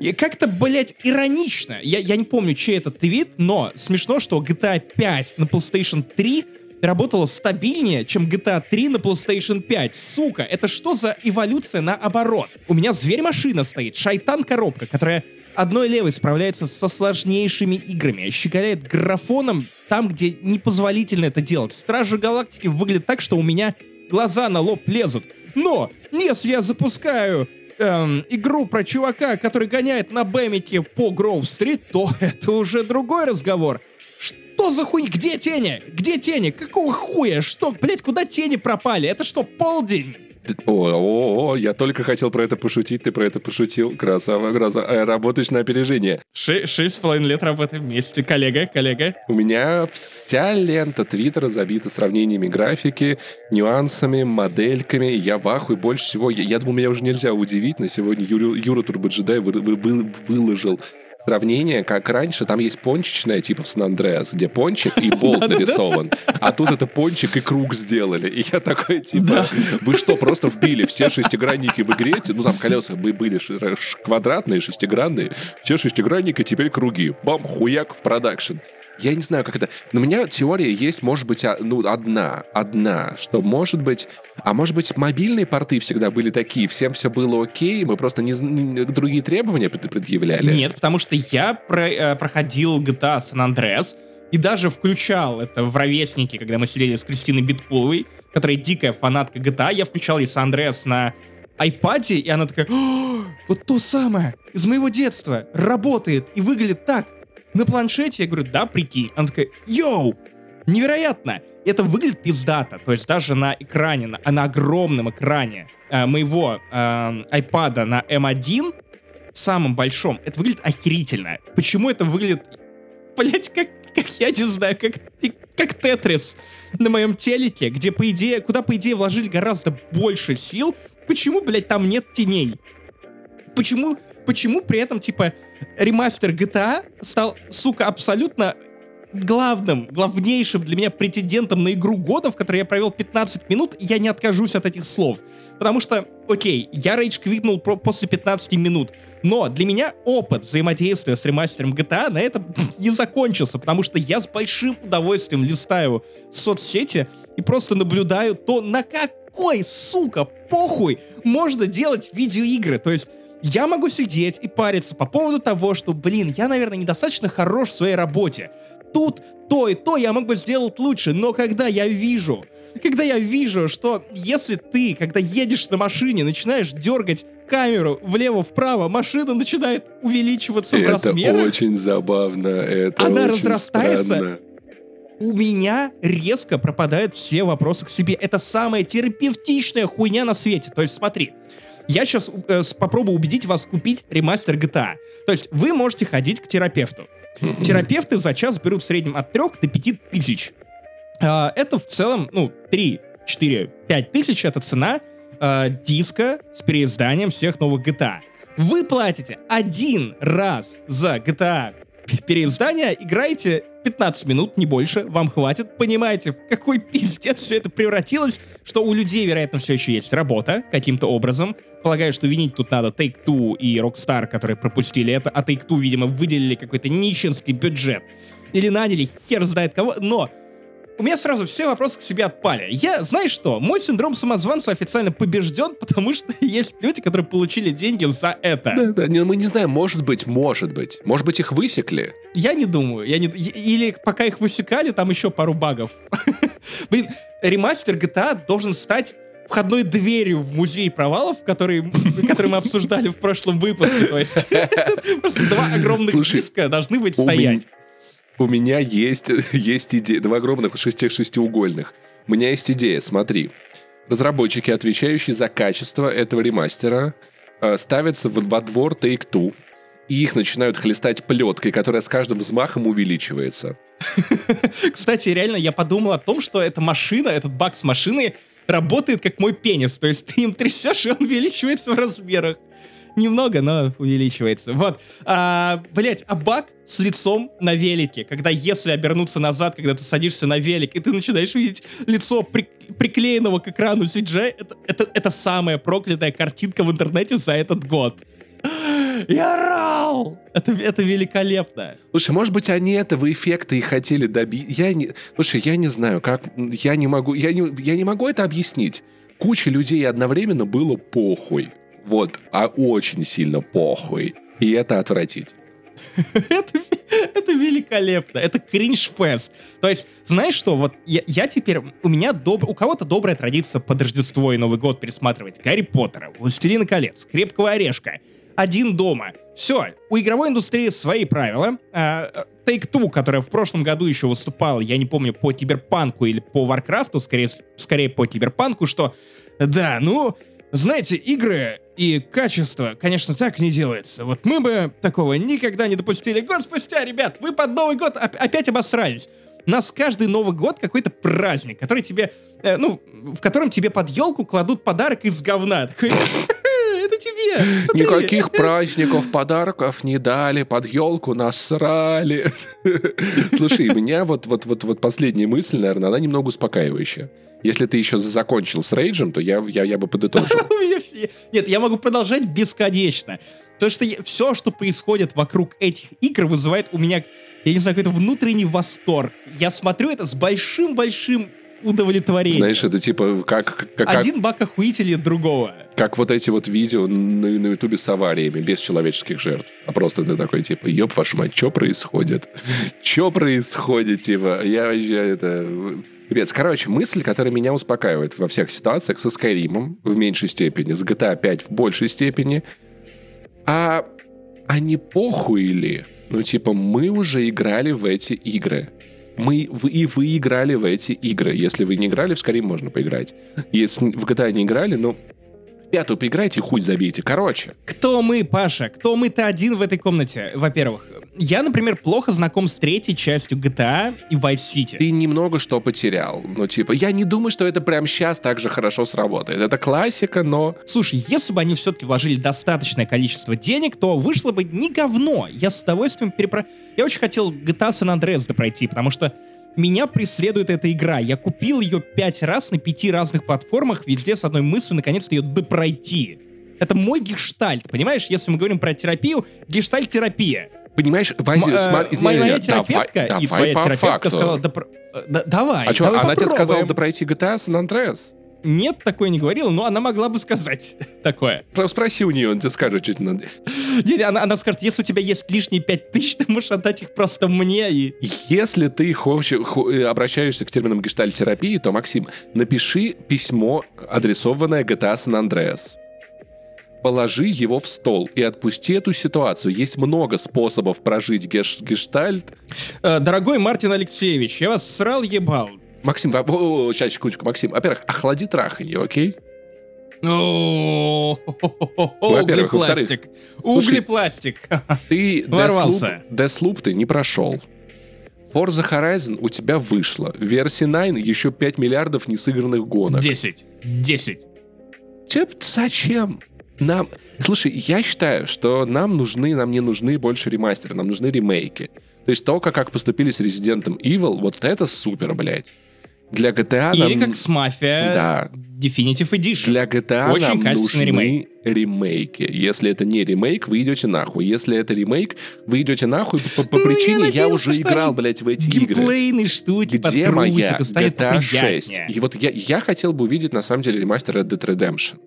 И как-то, блядь, иронично. Я, я не помню, чей это твит, но смешно, что GTA 5 на PlayStation 3 работала стабильнее, чем GTA 3 на PlayStation 5. Сука, это что за эволюция наоборот? У меня зверь-машина стоит, шайтан-коробка, которая одной левой справляется со сложнейшими играми, щеголяет графоном там, где непозволительно это делать. Стражи Галактики выглядят так, что у меня глаза на лоб лезут. Но, если я запускаю эм, игру про чувака, который гоняет на Бэмике по Гроув-стрит, то это уже другой разговор. Что за хуйня? Где тени? Где тени? Какого хуя? Что? Блять, куда тени пропали? Это что, полдень? О, о, о, я только хотел про это пошутить, ты про это пошутил. Красава, красава. Э, Работаешь на опережение. Ши- Шесть с половиной лет работаем вместе. Коллега, коллега. У меня вся лента Твиттера забита сравнениями графики, нюансами, модельками. Я в ахуе больше всего. Я, я думал, меня уже нельзя удивить, но сегодня Юра, Юра Турбоджедай вы- вы- вы- выложил сравнение, как раньше, там есть пончичная, типа в Сан-Андреас, где пончик и болт нарисован. А тут это пончик и круг сделали. И я такой, типа, вы что, просто вбили все шестигранники в игре? Ну, там колеса бы- были квадратные, шестигранные. Все шестигранники, теперь круги. Бам, хуяк в продакшн. Я не знаю, как это... Но у меня теория есть, может быть, а- ну, одна. Одна. Что, может быть... А может быть, мобильные порты всегда были такие, всем все было окей, мы просто не, не- другие требования пред- предъявляли? Нет, потому что я про- э, проходил GTA San Andreas и даже включал это в ровеснике, когда мы сидели с Кристиной Биткуловой, которая дикая фанатка GTA, я включал ей San Andreas на айпаде, и она такая, «О, вот то самое из моего детства работает и выглядит так. На планшете я говорю, да, прикинь. Она такая, йоу, невероятно. Это выглядит пиздато. То есть даже на экране, на, на огромном экране э, моего э, айпада на M1, самом большом, это выглядит охерительно. Почему это выглядит, блять, как, как я не знаю, как, как Тетрис на моем телеке, где, по идее, куда, по идее, вложили гораздо больше сил. Почему, блядь, там нет теней? Почему, почему при этом, типа, ремастер GTA стал, сука, абсолютно главным, главнейшим для меня претендентом на игру года, в которой я провел 15 минут, я не откажусь от этих слов. Потому что, окей, я рейдж квитнул про- после 15 минут, но для меня опыт взаимодействия с ремастером GTA на этом не закончился, потому что я с большим удовольствием листаю соцсети и просто наблюдаю то, на какой, сука, похуй можно делать видеоигры. То есть я могу сидеть и париться по поводу того, что, блин, я, наверное, недостаточно хорош в своей работе. Тут то и то я мог бы сделать лучше, но когда я вижу, когда я вижу, что если ты, когда едешь на машине, начинаешь дергать камеру влево-вправо, машина начинает увеличиваться в Это размерах, очень забавно. Это Она очень разрастается. странно. у меня резко пропадают все вопросы к себе. Это самая терапевтичная хуйня на свете. То есть смотри, я сейчас попробую убедить вас купить ремастер GTA. То есть вы можете ходить к терапевту. Терапевты за час берут в среднем от 3 до 5 тысяч. А, Это в целом, ну, 3, 4, 5 тысяч — это цена а, диска с переизданием всех новых GTA. Вы платите один раз за GTA п- переиздание, играете 15 минут, не больше, вам хватит, понимаете, в какой пиздец все это превратилось, что у людей, вероятно, все еще есть работа каким-то образом. Полагаю, что винить тут надо Take-Two и Rockstar, которые пропустили это, а Take-Two, видимо, выделили какой-то нищенский бюджет. Или наняли хер знает кого, но у меня сразу все вопросы к себе отпали. Я, знаешь что, мой синдром самозванца официально побежден, потому что есть люди, которые получили деньги за это. Да, да, не, мы не знаем, может быть, может быть. Может быть, их высекли. Я не думаю. Я не... Или пока их высекали, там еще пару багов. Блин, ремастер GTA должен стать входной дверью в музей провалов, который, который мы обсуждали в прошлом выпуске. То есть просто два огромных Слушай, диска должны быть стоять. У меня есть, есть идея, два огромных шести, шестиугольных. У меня есть идея, смотри. Разработчики, отвечающие за качество этого ремастера, э, ставятся во, во двор Take-Two, и их начинают хлестать плеткой, которая с каждым взмахом увеличивается. Кстати, реально, я подумал о том, что эта машина, этот баг с машиной работает как мой пенис. То есть ты им трясешь, и он увеличивается в размерах. Немного, но увеличивается. Вот. А, блять, а баг с лицом на велике, когда если обернуться назад, когда ты садишься на велик, и ты начинаешь видеть лицо при, приклеенного к экрану CGI, это, это, это самая проклятая картинка в интернете за этот год. Я орал! Это, это великолепно. Слушай, может быть, они этого эффекта и хотели добить. Я не... Слушай, я не знаю, как... Я не могу... Я не, я не могу это объяснить. Куча людей одновременно было похуй. Вот, а очень сильно похуй. И это отвратительно. это, великолепно. Это кринж-фест. То есть, знаешь что, вот я, теперь... У меня у кого-то добрая традиция под Рождество и Новый год пересматривать Гарри Поттера, Властелина колец, Крепкого орешка, Один дома. Все, у игровой индустрии свои правила. А, Take-Two, которая в прошлом году еще выступала, я не помню, по Киберпанку или по Варкрафту, скорее, скорее по Киберпанку, что да, ну, знаете, игры и качество, конечно, так не делается. Вот мы бы такого никогда не допустили. Год спустя, ребят, вы под Новый год оп- опять обосрались. У нас каждый Новый год какой-то праздник, который тебе, э, ну, в котором тебе под елку кладут подарок из говна. Это тебе. смотри». Никаких праздников, подарков не дали, под елку насрали. Слушай, меня вот, вот, вот, вот последняя мысль, наверное, она немного успокаивающая. Если ты еще закончил с рейджем, то я, я, я бы подытожил. Нет, я могу продолжать бесконечно. Потому что все, что происходит вокруг этих игр, вызывает у меня, я не знаю, какой-то внутренний восторг. Я смотрю это с большим-большим удовлетворением. Знаешь, это типа как, как, Один баг охуительнее другого. как вот эти вот видео на, ютубе с авариями, без человеческих жертв. А просто ты такой, типа, ёб вашу мать, что происходит? Что происходит, типа? Я вообще это... Ребят, короче, мысль, которая меня успокаивает во всех ситуациях со Скайримом в меньшей степени, с GTA 5 в большей степени. А, а не похуй ли? Ну, типа, мы уже играли в эти игры. Мы, вы, и вы играли в эти игры. Если вы не играли, в Skyrim можно поиграть. Если в GTA не играли, ну, пятую поиграйте, хуй забейте. Короче, Кто мы, Паша? Кто мы-то один в этой комнате, во-первых? Я, например, плохо знаком с третьей частью GTA и Vice City. ты немного что потерял. Ну, типа, я не думаю, что это прямо сейчас так же хорошо сработает. Это классика, но... Слушай, если бы они все-таки вложили достаточное количество денег, то вышло бы не говно. Я с удовольствием перепро... Я очень хотел GTA San Andreas пройти, потому что меня преследует эта игра. Я купил ее пять раз на пяти разных платформах, везде с одной мыслью наконец-то ее допройти. Это мой гештальт, понимаешь? Если мы говорим про терапию, гештальт-терапия. Понимаешь, Вази, М- э, смотри, моя, терапевтка давай, и твоя давай по терапевтка факту. сказала, да, э, да- давай, А что, давай она тебе сказала попробуем». да пройти GTA San Andreas? Нет, такое не говорила, но она могла бы сказать такое. Про- Спроси у нее, он тебе скажет, что тебе надо. Не, Она, она скажет, если у тебя есть лишние пять тысяч, ты можешь отдать их просто мне и... Если ты хочешь, хо- э, обращаешься к терминам гештальтерапии, то, Максим, напиши письмо, адресованное GTA San Andreas. Положи его в стол и отпусти эту ситуацию. Есть много способов прожить геш- гештальт. Э, Дорогой Мартин Алексеевич, я вас срал ебал. Максим, а- о, о, сейчас, секундочку, Максим. Во-первых, охлади траханье, окей? О, Во-первых. Углепластик. Углепластик. Ты Ворвался. Deathloop ты не прошел. Forza Horizon у тебя вышло. Версия 9 еще 5 миллиардов несыгранных гонок. Десять. Десять. Чеп, зачем? Нам... Слушай, я считаю, что нам нужны, нам не нужны больше ремастеры, нам нужны ремейки. То есть то, как, как поступили с Resident Evil, вот это супер, блядь. Для GTA Или нам... как с Мафия Да. Definitive Edition. Для GTA Очень нам качественный нужны ремейк. ремейки. Если это не ремейк, вы идете нахуй. Если это ремейк, вы идете нахуй по, по Ну, я причине, я, надеялся, уже что играл, блядь, в эти игры. Геймплейные штуки Где моя GTA 6? поприятнее. И вот я, я хотел бы увидеть, на самом деле, ремастер Red Dead Redemption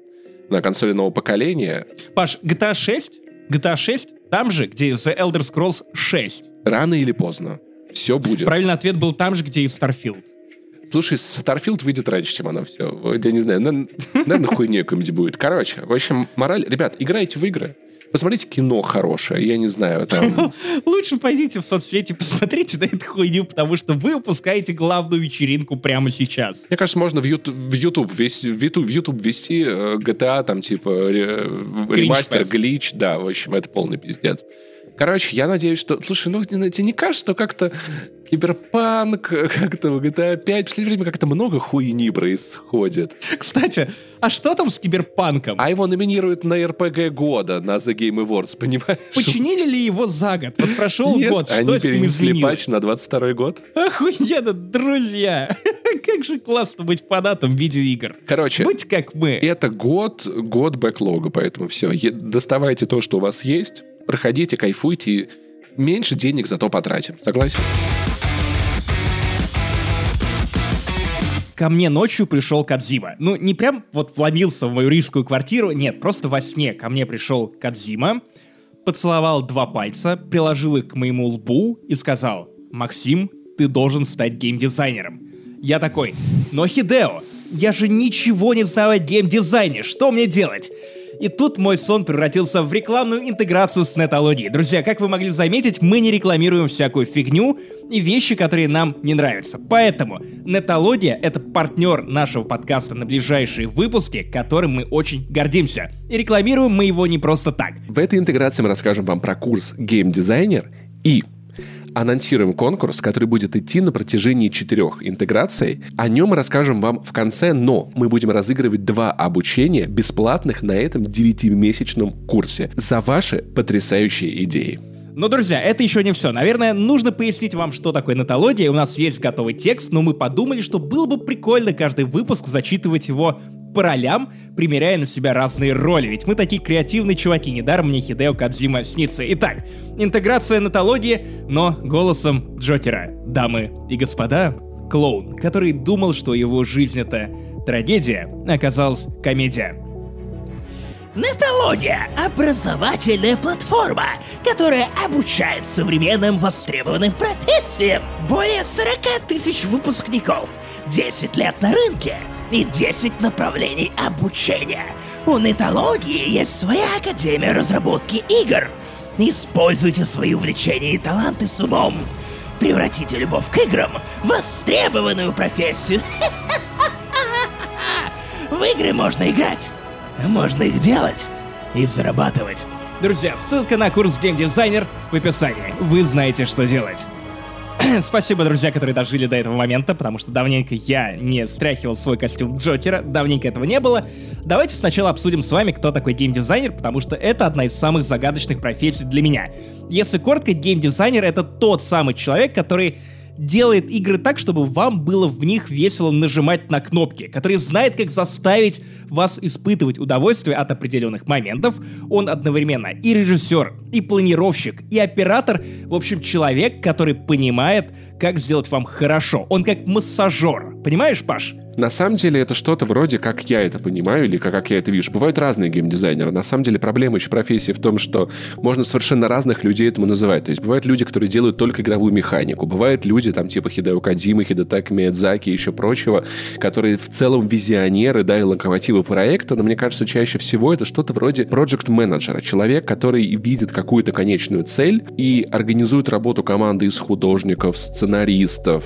на консоли нового поколения. Паш, GTA 6? GTA 6 там же, где The Elder Scrolls 6. Рано или поздно. Все будет. Правильный ответ был там же, где и Starfield. Слушай, Starfield выйдет раньше, чем она все. Я не знаю, наверное, хуйня какой-нибудь будет. Короче, в общем, мораль... Ребят, играйте в игры. Посмотрите кино хорошее, я не знаю, там... Лучше пойдите в соцсети, посмотрите на эту хуйню, потому что вы упускаете главную вечеринку прямо сейчас. Мне кажется, можно в YouTube, в YouTube, вести, в YouTube, в YouTube вести э, GTA, там, типа, ремастер, глич, да, в общем, это полный пиздец. Короче, я надеюсь, что... Слушай, ну тебе не кажется, что как-то Киберпанк, как-то в GTA 5, в последнее время как-то много хуйни происходит. Кстати, а что там с Киберпанком? А его номинируют на РПГ года на The Game Awards, понимаешь? Починили ли его за год? Вот прошел Нет, год, что с ним изменилось? патч на 22 год. Охуенно, друзья! как же классно быть фанатом видеоигр. Короче, быть как мы. Это год, год бэклога, поэтому все. Доставайте то, что у вас есть, проходите, кайфуйте, меньше денег зато потратим. Согласен? ко мне ночью пришел Кадзима. Ну, не прям вот вломился в мою рижскую квартиру, нет, просто во сне ко мне пришел Кадзима, поцеловал два пальца, приложил их к моему лбу и сказал, «Максим, ты должен стать геймдизайнером». Я такой, «Но, Хидео, я же ничего не знаю о геймдизайне, что мне делать?» И тут мой сон превратился в рекламную интеграцию с нетологией. Друзья, как вы могли заметить, мы не рекламируем всякую фигню и вещи, которые нам не нравятся. Поэтому нетология — это партнер нашего подкаста на ближайшие выпуски, которым мы очень гордимся. И рекламируем мы его не просто так. В этой интеграции мы расскажем вам про курс Designer и анонсируем конкурс, который будет идти на протяжении четырех интеграций. О нем мы расскажем вам в конце, но мы будем разыгрывать два обучения бесплатных на этом девятимесячном курсе за ваши потрясающие идеи. Но, друзья, это еще не все. Наверное, нужно пояснить вам, что такое нотология. У нас есть готовый текст, но мы подумали, что было бы прикольно каждый выпуск зачитывать его по ролям, примеряя на себя разные роли. Ведь мы такие креативные чуваки, недаром мне Хидео Кадзима снится. Итак, интеграция нотологии, но голосом Джокера. Дамы и господа, клоун, который думал, что его жизнь это трагедия, оказалась комедия. Нетология — образовательная платформа, которая обучает современным востребованным профессиям. Более 40 тысяч выпускников, 10 лет на рынке — и 10 направлений обучения. У нетологии есть своя академия разработки игр. Используйте свои увлечения и таланты с умом. Превратите любовь к играм в востребованную профессию. В игры можно играть, можно их делать и зарабатывать. Друзья, ссылка на курс геймдизайнер в описании. Вы знаете, что делать. Спасибо, друзья, которые дожили до этого момента, потому что давненько я не стряхивал свой костюм Джокера, давненько этого не было. Давайте сначала обсудим с вами, кто такой геймдизайнер, потому что это одна из самых загадочных профессий для меня. Если коротко, геймдизайнер — это тот самый человек, который делает игры так, чтобы вам было в них весело нажимать на кнопки, который знает, как заставить вас испытывать удовольствие от определенных моментов. Он одновременно и режиссер, и планировщик, и оператор. В общем, человек, который понимает, как сделать вам хорошо. Он как массажер. Понимаешь, Паш? На самом деле это что-то вроде, как я это понимаю или как, как я это вижу. Бывают разные геймдизайнеры. На самом деле проблема еще профессии в том, что можно совершенно разных людей этому называть. То есть бывают люди, которые делают только игровую механику. Бывают люди, там типа Хидео Кадзима, Хидетаки Миядзаки и еще прочего, которые в целом визионеры, да, и локомотивы проекта, но мне кажется, чаще всего это что-то вроде проект менеджера Человек, который видит какую-то конечную цель и организует работу команды из художников, сценаристов,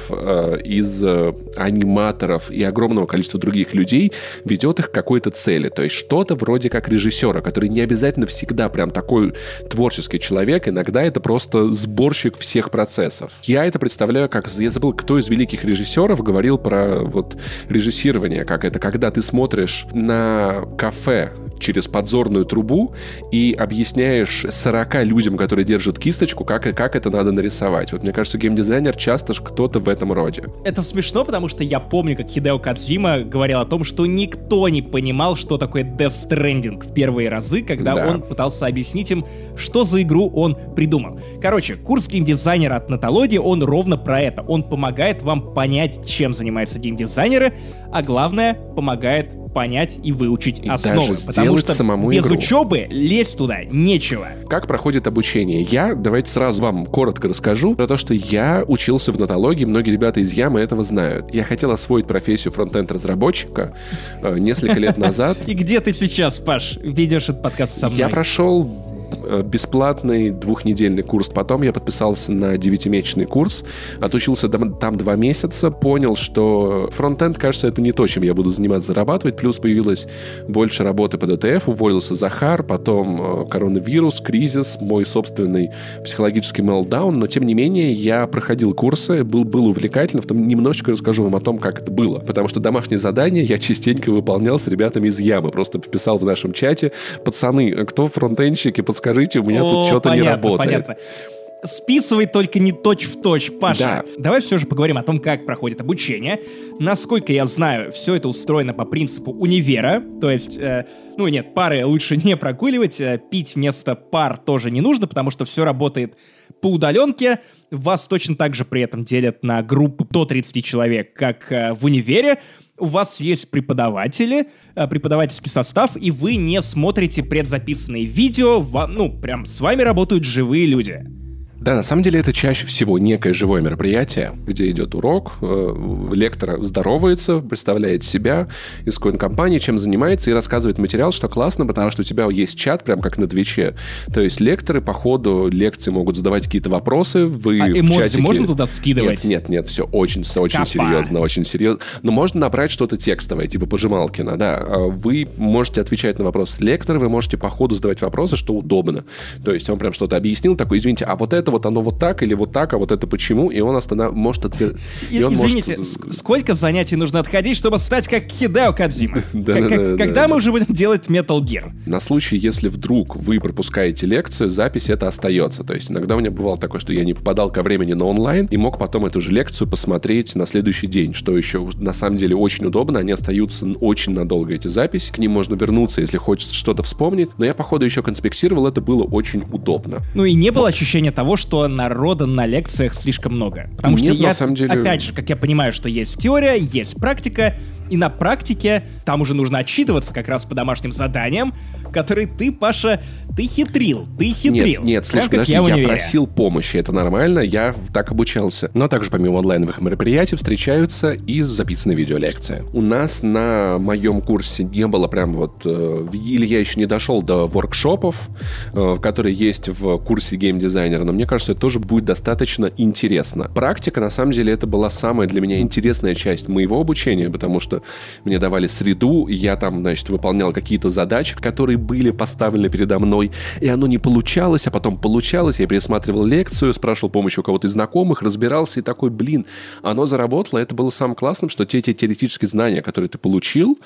э, из э, аниматоров и огромного количества других людей ведет их к какой-то цели. То есть что-то вроде как режиссера, который не обязательно всегда прям такой творческий человек, иногда это просто сборщик всех процессов. Я это представляю как... Я забыл, кто из великих режиссеров говорил про вот режиссирование, как это, когда ты смотришь на кафе через подзорную трубу и объясняешь 40 людям, которые держат кисточку, как, как это надо нарисовать. Вот мне кажется, геймдизайнер часто же кто-то в этом роде. Это смешно, потому что я помню, как Хидео Кадзима говорил о том, что никто не понимал, что такое Death Stranding в первые разы, когда да. он пытался объяснить им, что за игру он придумал. Короче, курс геймдизайнера от Натологии, он ровно про это. Он помогает вам понять, чем занимаются геймдизайнеры, а главное, помогает понять и выучить И основы. даже Потому что самому без игру. учебы лезть туда нечего. Как проходит обучение? Я, давайте сразу вам коротко расскажу про то, что я учился в нотологии, многие ребята из Ямы этого знают. Я хотел освоить профессию фронтенд-разработчика э, несколько лет назад. И где ты сейчас, Паш, ведешь этот подкаст со мной? Я прошел бесплатный двухнедельный курс. Потом я подписался на девятимесячный курс, отучился там, два месяца, понял, что фронтенд, кажется, это не то, чем я буду заниматься, зарабатывать. Плюс появилось больше работы по ДТФ, уволился Захар, потом э, коронавирус, кризис, мой собственный психологический мелдаун. Но, тем не менее, я проходил курсы, был, был увлекательно. Потом немножечко расскажу вам о том, как это было. Потому что домашние задания я частенько выполнял с ребятами из Ямы. Просто писал в нашем чате, пацаны, кто фронтенщики, подскажите, у меня тут О, что-то не работает. Понятно. Списывай только не точь в точь, Паша. Да. Давай все же поговорим о том, как проходит обучение. Насколько я знаю, все это устроено по принципу универа. То есть, э, ну нет, пары лучше не прогуливать, э, пить вместо пар тоже не нужно, потому что все работает по удаленке. Вас точно так же при этом делят на группы до 30 человек, как э, в универе. У вас есть преподаватели, э, преподавательский состав, и вы не смотрите предзаписанные видео, ну, прям с вами работают живые люди. Да, на самом деле это чаще всего некое живое мероприятие, где идет урок, э, лектор здоровается, представляет себя, из какой он компании, чем занимается, и рассказывает материал, что классно, потому что у тебя есть чат, прям как на Твиче. То есть лекторы по ходу лекции могут задавать какие-то вопросы, вы А в эмодзи чатике- можно туда скидывать? Нет, нет, нет, все очень, очень Капа. серьезно, очень серьезно. Но можно набрать что-то текстовое, типа пожималкина, да. А Вы можете отвечать на вопросы лектора, вы можете по ходу задавать вопросы, что удобно. То есть он прям что-то объяснил, такой, извините, а вот это вот оно вот так или вот так, а вот это почему? И он останов... может. И- Извините, ск- сколько занятий нужно отходить, чтобы стать как Хидео Кадзима? Когда да, мы уже будем делать Metal Gear? На случай, если вдруг вы пропускаете лекцию, запись это остается. То есть иногда у меня бывало такое, что я не попадал ко времени на онлайн и мог потом эту же лекцию посмотреть на следующий день, что еще на самом деле очень удобно. Они остаются очень надолго, эти записи. К ним можно вернуться, если хочется что-то вспомнить. Но я, походу, еще конспектировал, это было очень удобно. Ну и не было ощущения того, что народа на лекциях слишком много. Потому что Нет, я, на самом деле- опять же, как я понимаю, что есть теория, есть практика, и на практике там уже нужно отчитываться как раз по домашним заданиям, которые ты, Паша, ты хитрил, ты хитрил. Нет, нет, слушай, подожди, я я, просил помощи, это нормально, я так обучался. Но также помимо онлайновых мероприятий встречаются и записанные видеолекции. У нас на моем курсе не было прям вот, э, или я еще не дошел до воркшопов, э, которые есть в курсе геймдизайнера, но мне кажется, это тоже будет достаточно интересно. Практика, на самом деле, это была самая для меня интересная часть моего обучения, потому что мне давали среду, я там, значит, выполнял какие-то задачи, которые были поставлены передо мной, и оно не получалось, а потом получалось, я пересматривал лекцию, спрашивал помощи у кого-то из знакомых, разбирался и такой, блин, оно заработало, это было самым классным, что те, те теоретические знания, которые ты получил,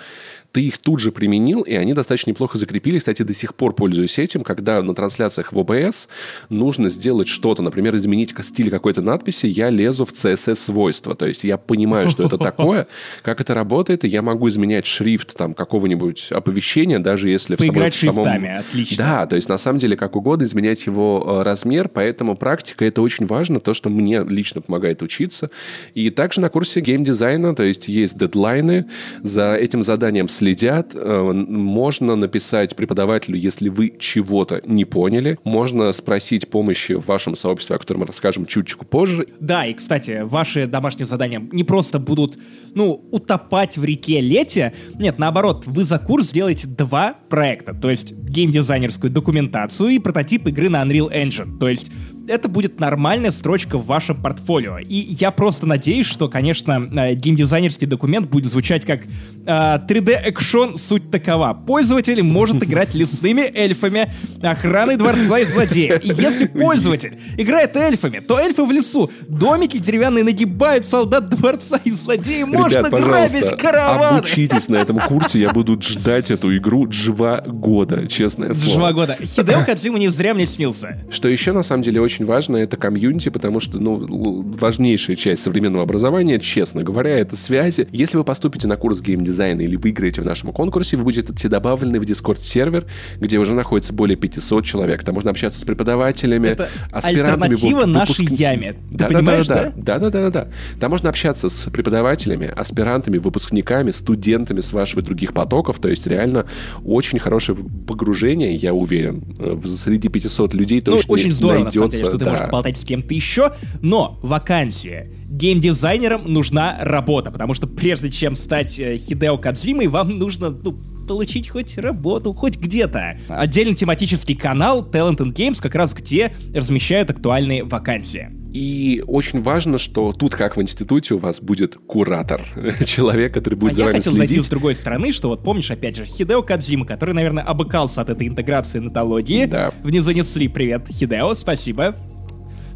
ты их тут же применил, и они достаточно неплохо закрепились. Кстати, до сих пор пользуюсь этим, когда на трансляциях в OBS нужно сделать что-то, например, изменить стиль какой-то надписи, я лезу в CSS-свойства. То есть я понимаю, что это такое, как это работает, и я могу изменять шрифт там какого-нибудь оповещения, даже если в самом- Поиграть в самом... шрифтами, отлично. Да, то есть на самом деле как угодно изменять его э, размер, поэтому практика это очень важно, то, что мне лично помогает учиться. И также на курсе геймдизайна, то есть есть дедлайны, за этим заданием следят, э, можно написать преподавателю, если вы чего-то не поняли, можно спросить помощи в вашем сообществе, о котором мы расскажем чуточку позже. Да, и, кстати, ваши домашние задания не просто будут, ну, утопать в реке лете. Нет, наоборот, вы за курс сделаете два проекта. То есть геймдизайнерскую документацию и прототип игры на Unreal Engine. То есть это будет нормальная строчка в вашем портфолио. И я просто надеюсь, что, конечно, э, геймдизайнерский документ будет звучать как э, 3D-экшон суть такова. Пользователь может играть лесными эльфами, охраной дворца и злодеев. И если пользователь играет эльфами, то эльфы в лесу, домики деревянные нагибают солдат дворца и злодеи, можно Ребят, грабить караваны. обучитесь на этом курсе, я буду ждать эту игру два года, честное слово. Два года. Хидео Кадзима не зря мне снился. Что еще, на самом деле, очень очень важно, это комьюнити, потому что, ну, важнейшая часть современного образования, честно говоря, это связи. Если вы поступите на курс геймдизайна или выиграете в нашем конкурсе, вы будете добавлены в Discord-сервер, где уже находится более 500 человек. Там можно общаться с преподавателями, Это аспирантами. альтернатива выпуск- нашей яме. Ты да, понимаешь, да, да? да, да, да, да. Там можно общаться с преподавателями, аспирантами, выпускниками, студентами с ваших и других потоков. То есть реально очень хорошее погружение, я уверен. Э, Среди 500 людей Ну, точно очень здорово, на найдется, что ты да. можешь поболтать с кем-то еще, но вакансия. Геймдизайнерам нужна работа, потому что прежде чем стать э, Хидео Кадзимой, вам нужно, ну, получить хоть работу, хоть где-то. Отдельный тематический канал Talent and Games как раз где размещают актуальные вакансии. И очень важно, что тут, как в институте, у вас будет куратор. Человек, который будет а за я вами хотел зайти следить. с другой стороны, что вот помнишь, опять же, Хидео Кадзима, который, наверное, обыкался от этой интеграции натологии. Да. В не занесли привет, Хидео, спасибо.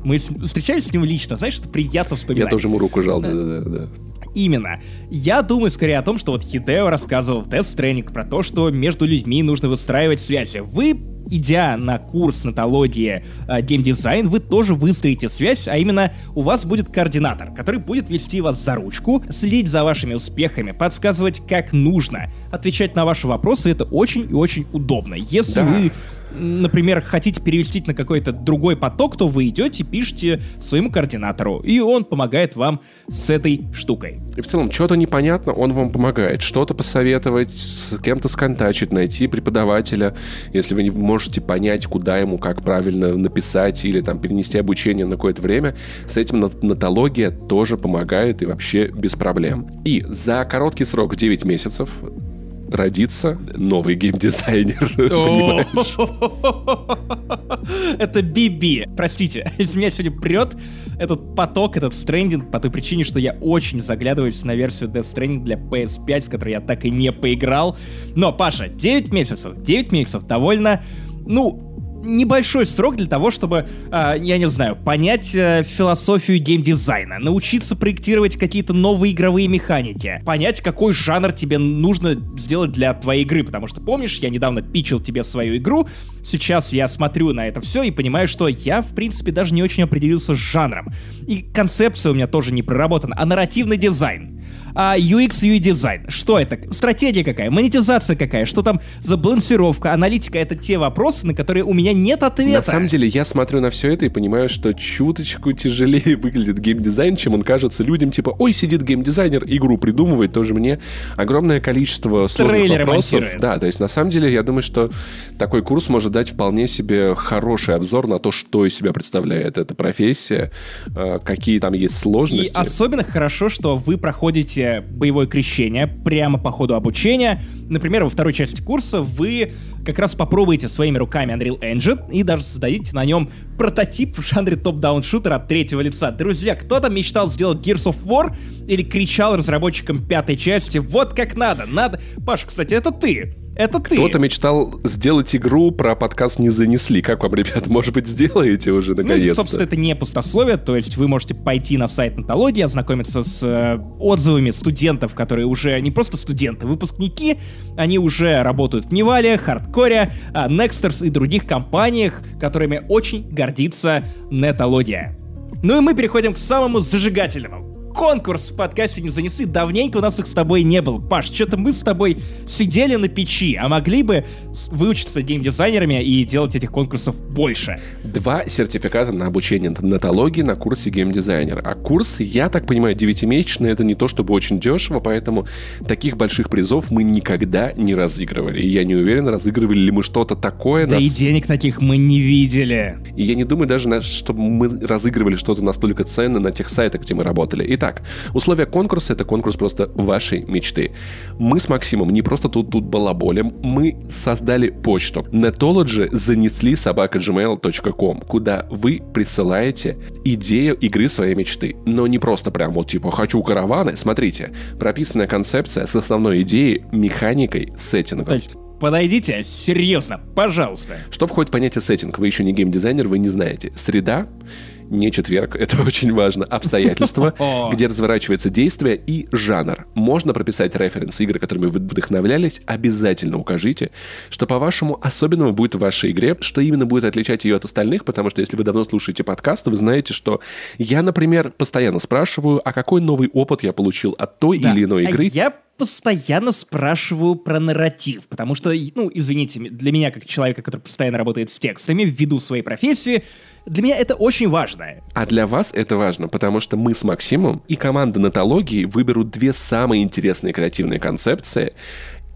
Мы с- встречались с ним лично, знаешь, это приятно вспоминать. Я тоже ему руку жал, да-да-да. Именно. Я думаю скорее о том, что вот Хидео рассказывал в Death Stranding про то, что между людьми нужно выстраивать связи. Вы, идя на курс натологии э, геймдизайн, вы тоже выстроите связь, а именно у вас будет координатор, который будет вести вас за ручку, следить за вашими успехами, подсказывать, как нужно, отвечать на ваши вопросы. Это очень и очень удобно. Если Да. вы например, хотите перевести на какой-то другой поток, то вы идете, пишете своему координатору, и он помогает вам с этой штукой. И в целом, что-то непонятно, он вам помогает. Что-то посоветовать, с кем-то сконтачить, найти преподавателя, если вы не можете понять, куда ему, как правильно написать или там перенести обучение на какое-то время. С этим нат- натология тоже помогает и вообще без проблем. И за короткий срок 9 месяцев родится новый геймдизайнер. понимаешь? Это Биби. Простите, из меня сегодня прет этот поток, этот стрендинг по той причине, что я очень заглядываюсь на версию Death Stranding для PS5, в которой я так и не поиграл. Но, Паша, 9 месяцев. 9 месяцев довольно, ну, небольшой срок для того, чтобы, а, я не знаю, понять э, философию геймдизайна, научиться проектировать какие-то новые игровые механики, понять, какой жанр тебе нужно сделать для твоей игры, потому что, помнишь, я недавно пичил тебе свою игру, сейчас я смотрю на это все и понимаю, что я, в принципе, даже не очень определился с жанром. И концепция у меня тоже не проработана, а нарративный дизайн. А UX, UI дизайн. Что это? Стратегия какая? Монетизация какая? Что там за балансировка, аналитика? Это те вопросы, на которые у меня нет ответа. На самом деле, я смотрю на все это и понимаю, что чуточку тяжелее выглядит геймдизайн, чем он кажется людям, типа, ой, сидит геймдизайнер, игру придумывает, тоже мне огромное количество сложных Трейлеры вопросов. монтирует. Да, то есть, на самом деле, я думаю, что такой курс может дать вполне себе хороший обзор на то, что из себя представляет эта профессия, э, какие там есть И сложности. особенно хорошо, что вы проходите боевое крещение прямо по ходу обучения. Например, во второй части курса вы как раз попробуете своими руками Unreal Engine и даже создадите на нем прототип в жанре топ-даун шутера от третьего лица. Друзья, кто там мечтал сделать Gears of War или кричал разработчикам пятой части «Вот как надо, надо...» Паш, кстати, это ты. Это ты. Кто-то мечтал сделать игру, про подкаст не занесли. Как вам, ребят, может быть, сделаете уже Ну, наконец-то? собственно, это не пустословие, то есть вы можете пойти на сайт Натологии, ознакомиться с э, отзывами студентов, которые уже не просто студенты, выпускники, они уже работают в Невале, Хардкоре, Nexters и других компаниях, которыми очень гордится Нетология. Ну и мы переходим к самому зажигательному. Конкурс в подкасте «Не занесы». Давненько у нас их с тобой не было. Паш, что-то мы с тобой сидели на печи, а могли бы выучиться геймдизайнерами и делать этих конкурсов больше. Два сертификата на обучение натологии на курсе геймдизайнер. А курс, я так понимаю, девятимесячный, это не то чтобы очень дешево, поэтому таких больших призов мы никогда не разыгрывали. И я не уверен, разыгрывали ли мы что-то такое. Да нас- и денег таких мы не видели. И я не думаю даже, чтобы мы разыгрывали что-то настолько ценное на тех сайтах, где мы работали. Итак, условия конкурса — это конкурс просто вашей мечты. Мы с Максимом не просто тут, тут балаболем, мы создали почту. Netology занесли собака gmail.com, куда вы присылаете идею игры своей мечты. Но не просто прям вот типа «хочу караваны». Смотрите, прописанная концепция с основной идеей, механикой, сеттингом. То есть, подойдите, серьезно, пожалуйста. Что входит в понятие сеттинг? Вы еще не геймдизайнер, вы не знаете. Среда не четверг, это очень важно, обстоятельства, где разворачивается действие и жанр. Можно прописать референс игры, которыми вы вдохновлялись, обязательно укажите, что по-вашему особенного будет в вашей игре, что именно будет отличать ее от остальных, потому что если вы давно слушаете подкасты, вы знаете, что я, например, постоянно спрашиваю, а какой новый опыт я получил от той Да. или иной А игры. я постоянно спрашиваю про нарратив, потому что, ну, извините, для меня, как человека, который постоянно работает с текстами, ввиду своей профессии, для меня это очень важно. А для вас это важно, потому что мы с Максимом и команда Натологии выберут две самые интересные креативные концепции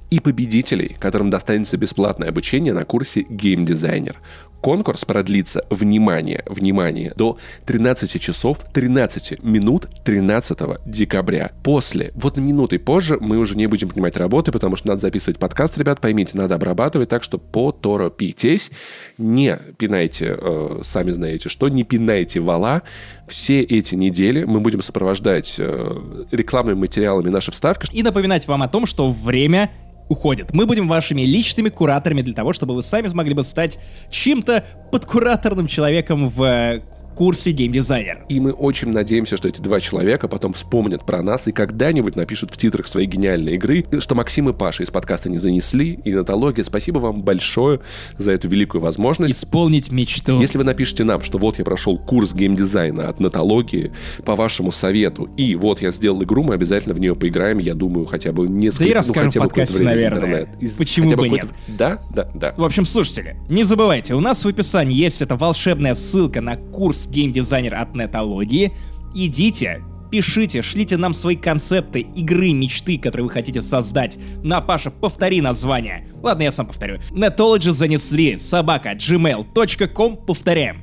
и победителей, которым достанется бесплатное обучение на курсе Designer. Конкурс продлится, внимание, внимание, до 13 часов 13 минут 13 декабря. После, вот минуты позже, мы уже не будем принимать работы, потому что надо записывать подкаст, ребят, поймите, надо обрабатывать, так что поторопитесь, не пинайте, э, сами знаете что, не пинайте вала. Все эти недели мы будем сопровождать э, рекламными материалами наши вставки, И напоминать вам о том, что время уходит. Мы будем вашими личными кураторами для того, чтобы вы сами смогли бы стать чем-то подкураторным человеком в э, курсе геймдизайнер. И мы очень надеемся, что эти два человека потом вспомнят про нас и когда-нибудь напишут в титрах своей гениальной игры, что Максим и Паша из подкаста не занесли. И Натология, спасибо вам большое за эту великую возможность. Исполнить мечту. Если вы напишете нам, что вот я прошел курс геймдизайна от Натологии по вашему совету, и вот я сделал игру, мы обязательно в нее поиграем, я думаю, хотя бы несколько... Да и ну, расскажем хотя в подкасте, наверное. интернета. Из- Почему бы какое-то- Да, да, да. В общем, слушатели, не забывайте, у нас в описании есть эта волшебная ссылка на курс геймдизайнер от Нетологии. Идите, пишите, шлите нам свои концепты игры, мечты, которые вы хотите создать. На, Паша, повтори название. Ладно, я сам повторю. Netology занесли собака gmail.com. Повторяем.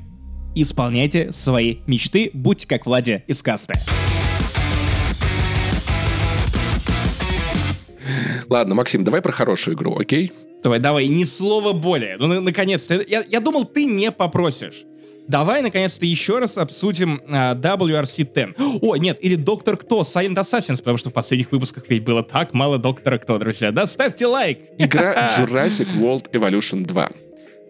Исполняйте свои мечты, будьте как Владя из касты. Ладно, Максим, давай про хорошую игру, окей? Давай, давай, ни слова более. Ну, на- наконец-то. Я, я думал, ты не попросишь. Давай, наконец-то, еще раз обсудим а, WRC-10. О, нет, или Доктор Кто, Silent Assassins, потому что в последних выпусках ведь было так мало Доктора Кто, друзья. Да, ставьте лайк. Игра Jurassic World Evolution 2.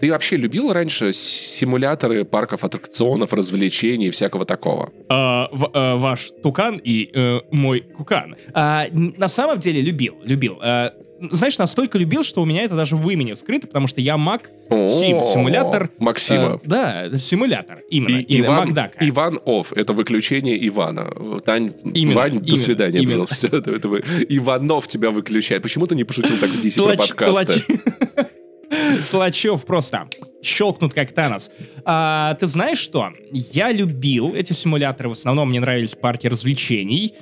Ты вообще любил раньше симуляторы парков аттракционов, развлечений и всякого такого? А, в- а, ваш Тукан и э, мой Кукан. А, на самом деле любил, любил. А, знаешь, настолько любил, что у меня это даже в имени скрыто, потому что я Мак Сим, симулятор. Максима. э, да, симулятор, именно. И Иван, Макдака. Иван Офф. Это выключение Ивана. Тань, Именно, Вань, до именно, свидания, именно. пожалуйста. Это, это вы- Иванов тебя выключает. Почему ты не пошутил так в DC про Тлач- подкасты? Тлачев просто щелкнут как Танос. А, ты знаешь что? Я любил эти симуляторы. В основном мне нравились парки развлечений.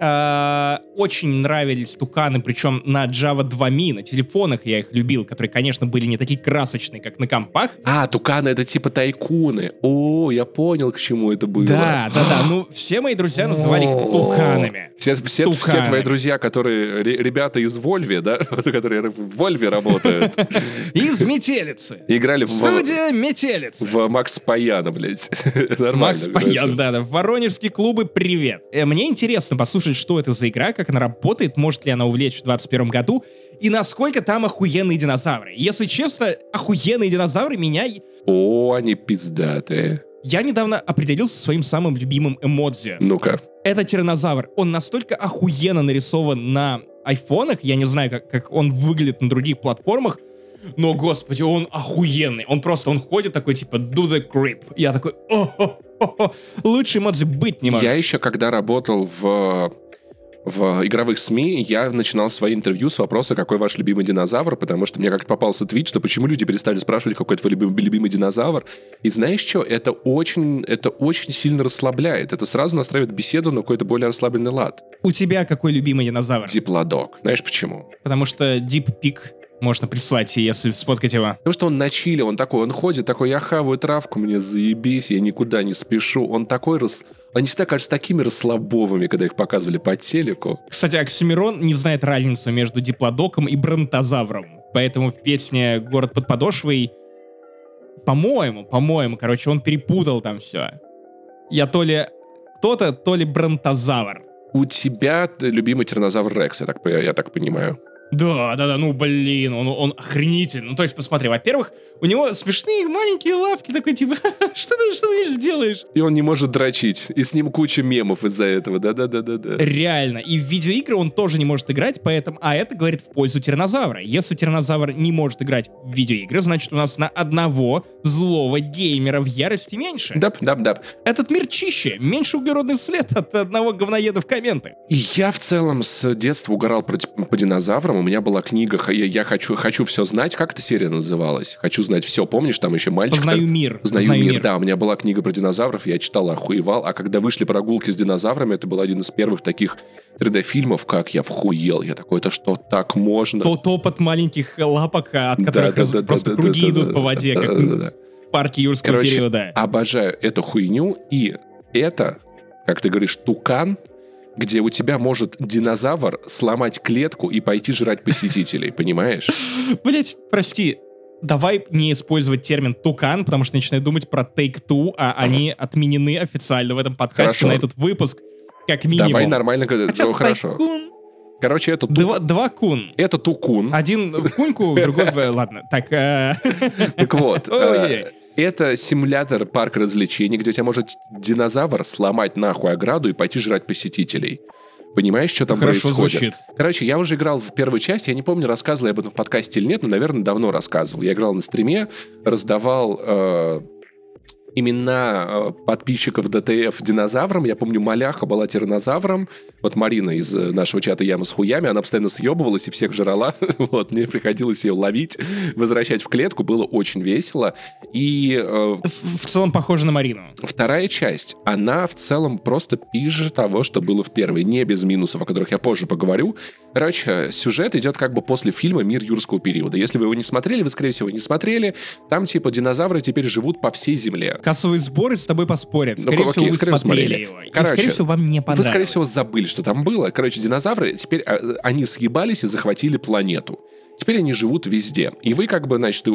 А, очень нравились туканы, причем на Java 2 Mi, на телефонах я их любил, которые, конечно, были не такие красочные, как на компах. А, туканы это типа тайкуны. О, я понял, к чему это было. Да, да, да. Ну, все мои друзья называли их туканами. Все, все, все Туканы. твои друзья, которые ре- ребята из Вольве, да, которые в Вольве работают, Из метелицы. играли в, Студия метелицы. в Макс Паяна, блядь. Нормально. Макс Паян, да, да. Воронежские клубы, привет. Э, Мне интересно послушать, что это за игра, как она работает, может ли она увлечь в 2021 году, и насколько там охуенные динозавры. Если честно, охуенные динозавры меня... О, они пиздатые. Я недавно определился со своим самым любимым эмодзи. Ну-ка. Это тиранозавр. Он настолько охуенно нарисован на айфонах, я не знаю, как, как он выглядит на других платформах, но, господи, он охуенный. Он просто, он ходит такой, типа, do the creep. Я такой, о лучше эмодзи быть не может. Я еще, когда работал в в игровых СМИ я начинал свои интервью с вопроса, какой ваш любимый динозавр, потому что мне как-то попался твит, что почему люди перестали спрашивать, какой твой любимый, любимый динозавр. И знаешь что, это очень, это очень сильно расслабляет. Это сразу настраивает беседу на какой-то более расслабленный лад. У тебя какой любимый динозавр? Диплодок. Знаешь почему? Потому что Deep Peak можно прислать, если сфоткать его. Потому что он на чиле, он такой, он ходит такой, я хаваю травку, мне заебись, я никуда не спешу. Он такой рас... Они всегда кажутся такими расслабовыми, когда их показывали по телеку. Кстати, Оксимирон не знает разницу между диплодоком и бронтозавром. Поэтому в песне «Город под подошвой» по-моему, по-моему, короче, он перепутал там все. Я то ли кто-то, то ли бронтозавр. У тебя любимый тиранозавр Рекс, я так, по- я так понимаю. Да, да, да, ну блин, он, он охренительный. Ну, то есть, посмотри, во-первых, у него смешные маленькие лапки, такой типа, что ты, что ты сделаешь? И он не может дрочить. И с ним куча мемов из-за этого, да-да-да-да-да. Реально. И в видеоигры он тоже не может играть, поэтому... А это говорит в пользу тиранозавра. Если тиранозавр не может играть в видеоигры, значит, у нас на одного злого геймера в ярости меньше. Дап, дап, дап. Этот мир чище, меньше углеродный след от одного говноеда в комменты. Я в целом с детства угорал по, по динозаврам. У меня была книга «Я, я хочу, хочу все знать». Как эта серия называлась? «Хочу знать все». Помнишь, там еще мальчик... Познаю мир. Знаю, Познаю мир. мир. Да, у меня была книга про динозавров, я читал, охуевал. А когда вышли прогулки с динозаврами, это был один из первых таких 3D-фильмов, как я вхуел. Я такой, это что, так можно? Тот опыт маленьких лапок, от которых Да, да, да, просто да, круги да, идут да, по воде, да, как да, да, да. в парке юрского Короче, периода. обожаю эту хуйню. И это, как ты говоришь, тукан, где у тебя может динозавр сломать клетку и пойти жрать посетителей, понимаешь? Блять, прости, давай не использовать термин «тукан», потому что начинаю думать про Take-Two, а они отменены официально в этом подкасте Хорошо. на этот выпуск, как минимум. Давай нормально. Хотя Ну, хорошо. тайкун- Короче, это, ту- Два, два кун. это тукун. Один в куньку, другой в... Ладно, так... э, Так вот, это симулятор парк развлечений, где у тебя может динозавр сломать нахуй ограду и пойти жрать посетителей. Понимаешь, что там Хорошо происходит? звучит. Короче, я уже играл в первую часть, я не помню, рассказывал я об этом в подкасте или нет, но, наверное, давно рассказывал. Я играл на стриме, раздавал э, имена э, подписчиков ДТФ динозаврам. Я помню, Маляха была тиранозавром. Вот Марина из э, нашего чата «Яма с хуями», она постоянно съебывалась и всех жрала. вот, мне приходилось ее ловить, возвращать в клетку. Было очень весело. И э, В в целом похоже на Марину. Вторая часть, она в целом просто пизже того, что было в первой, не без минусов, о которых я позже поговорю. Короче, сюжет идет как бы после фильма «Мир юрского периода». Если вы его не смотрели, вы, скорее всего, не смотрели, там типа динозавры теперь живут по всей земле. Кассовые сборы с тобой поспорят. Ну, Скорее окей, всего, вы скорее смотрели смотрели. его. И, Короче, скорее всего, вам не Вы, понравилось. скорее всего, забыли, что там было. Короче, динозавры теперь а, они съебались и захватили планету. Теперь они живут везде. И вы как бы, значит, э,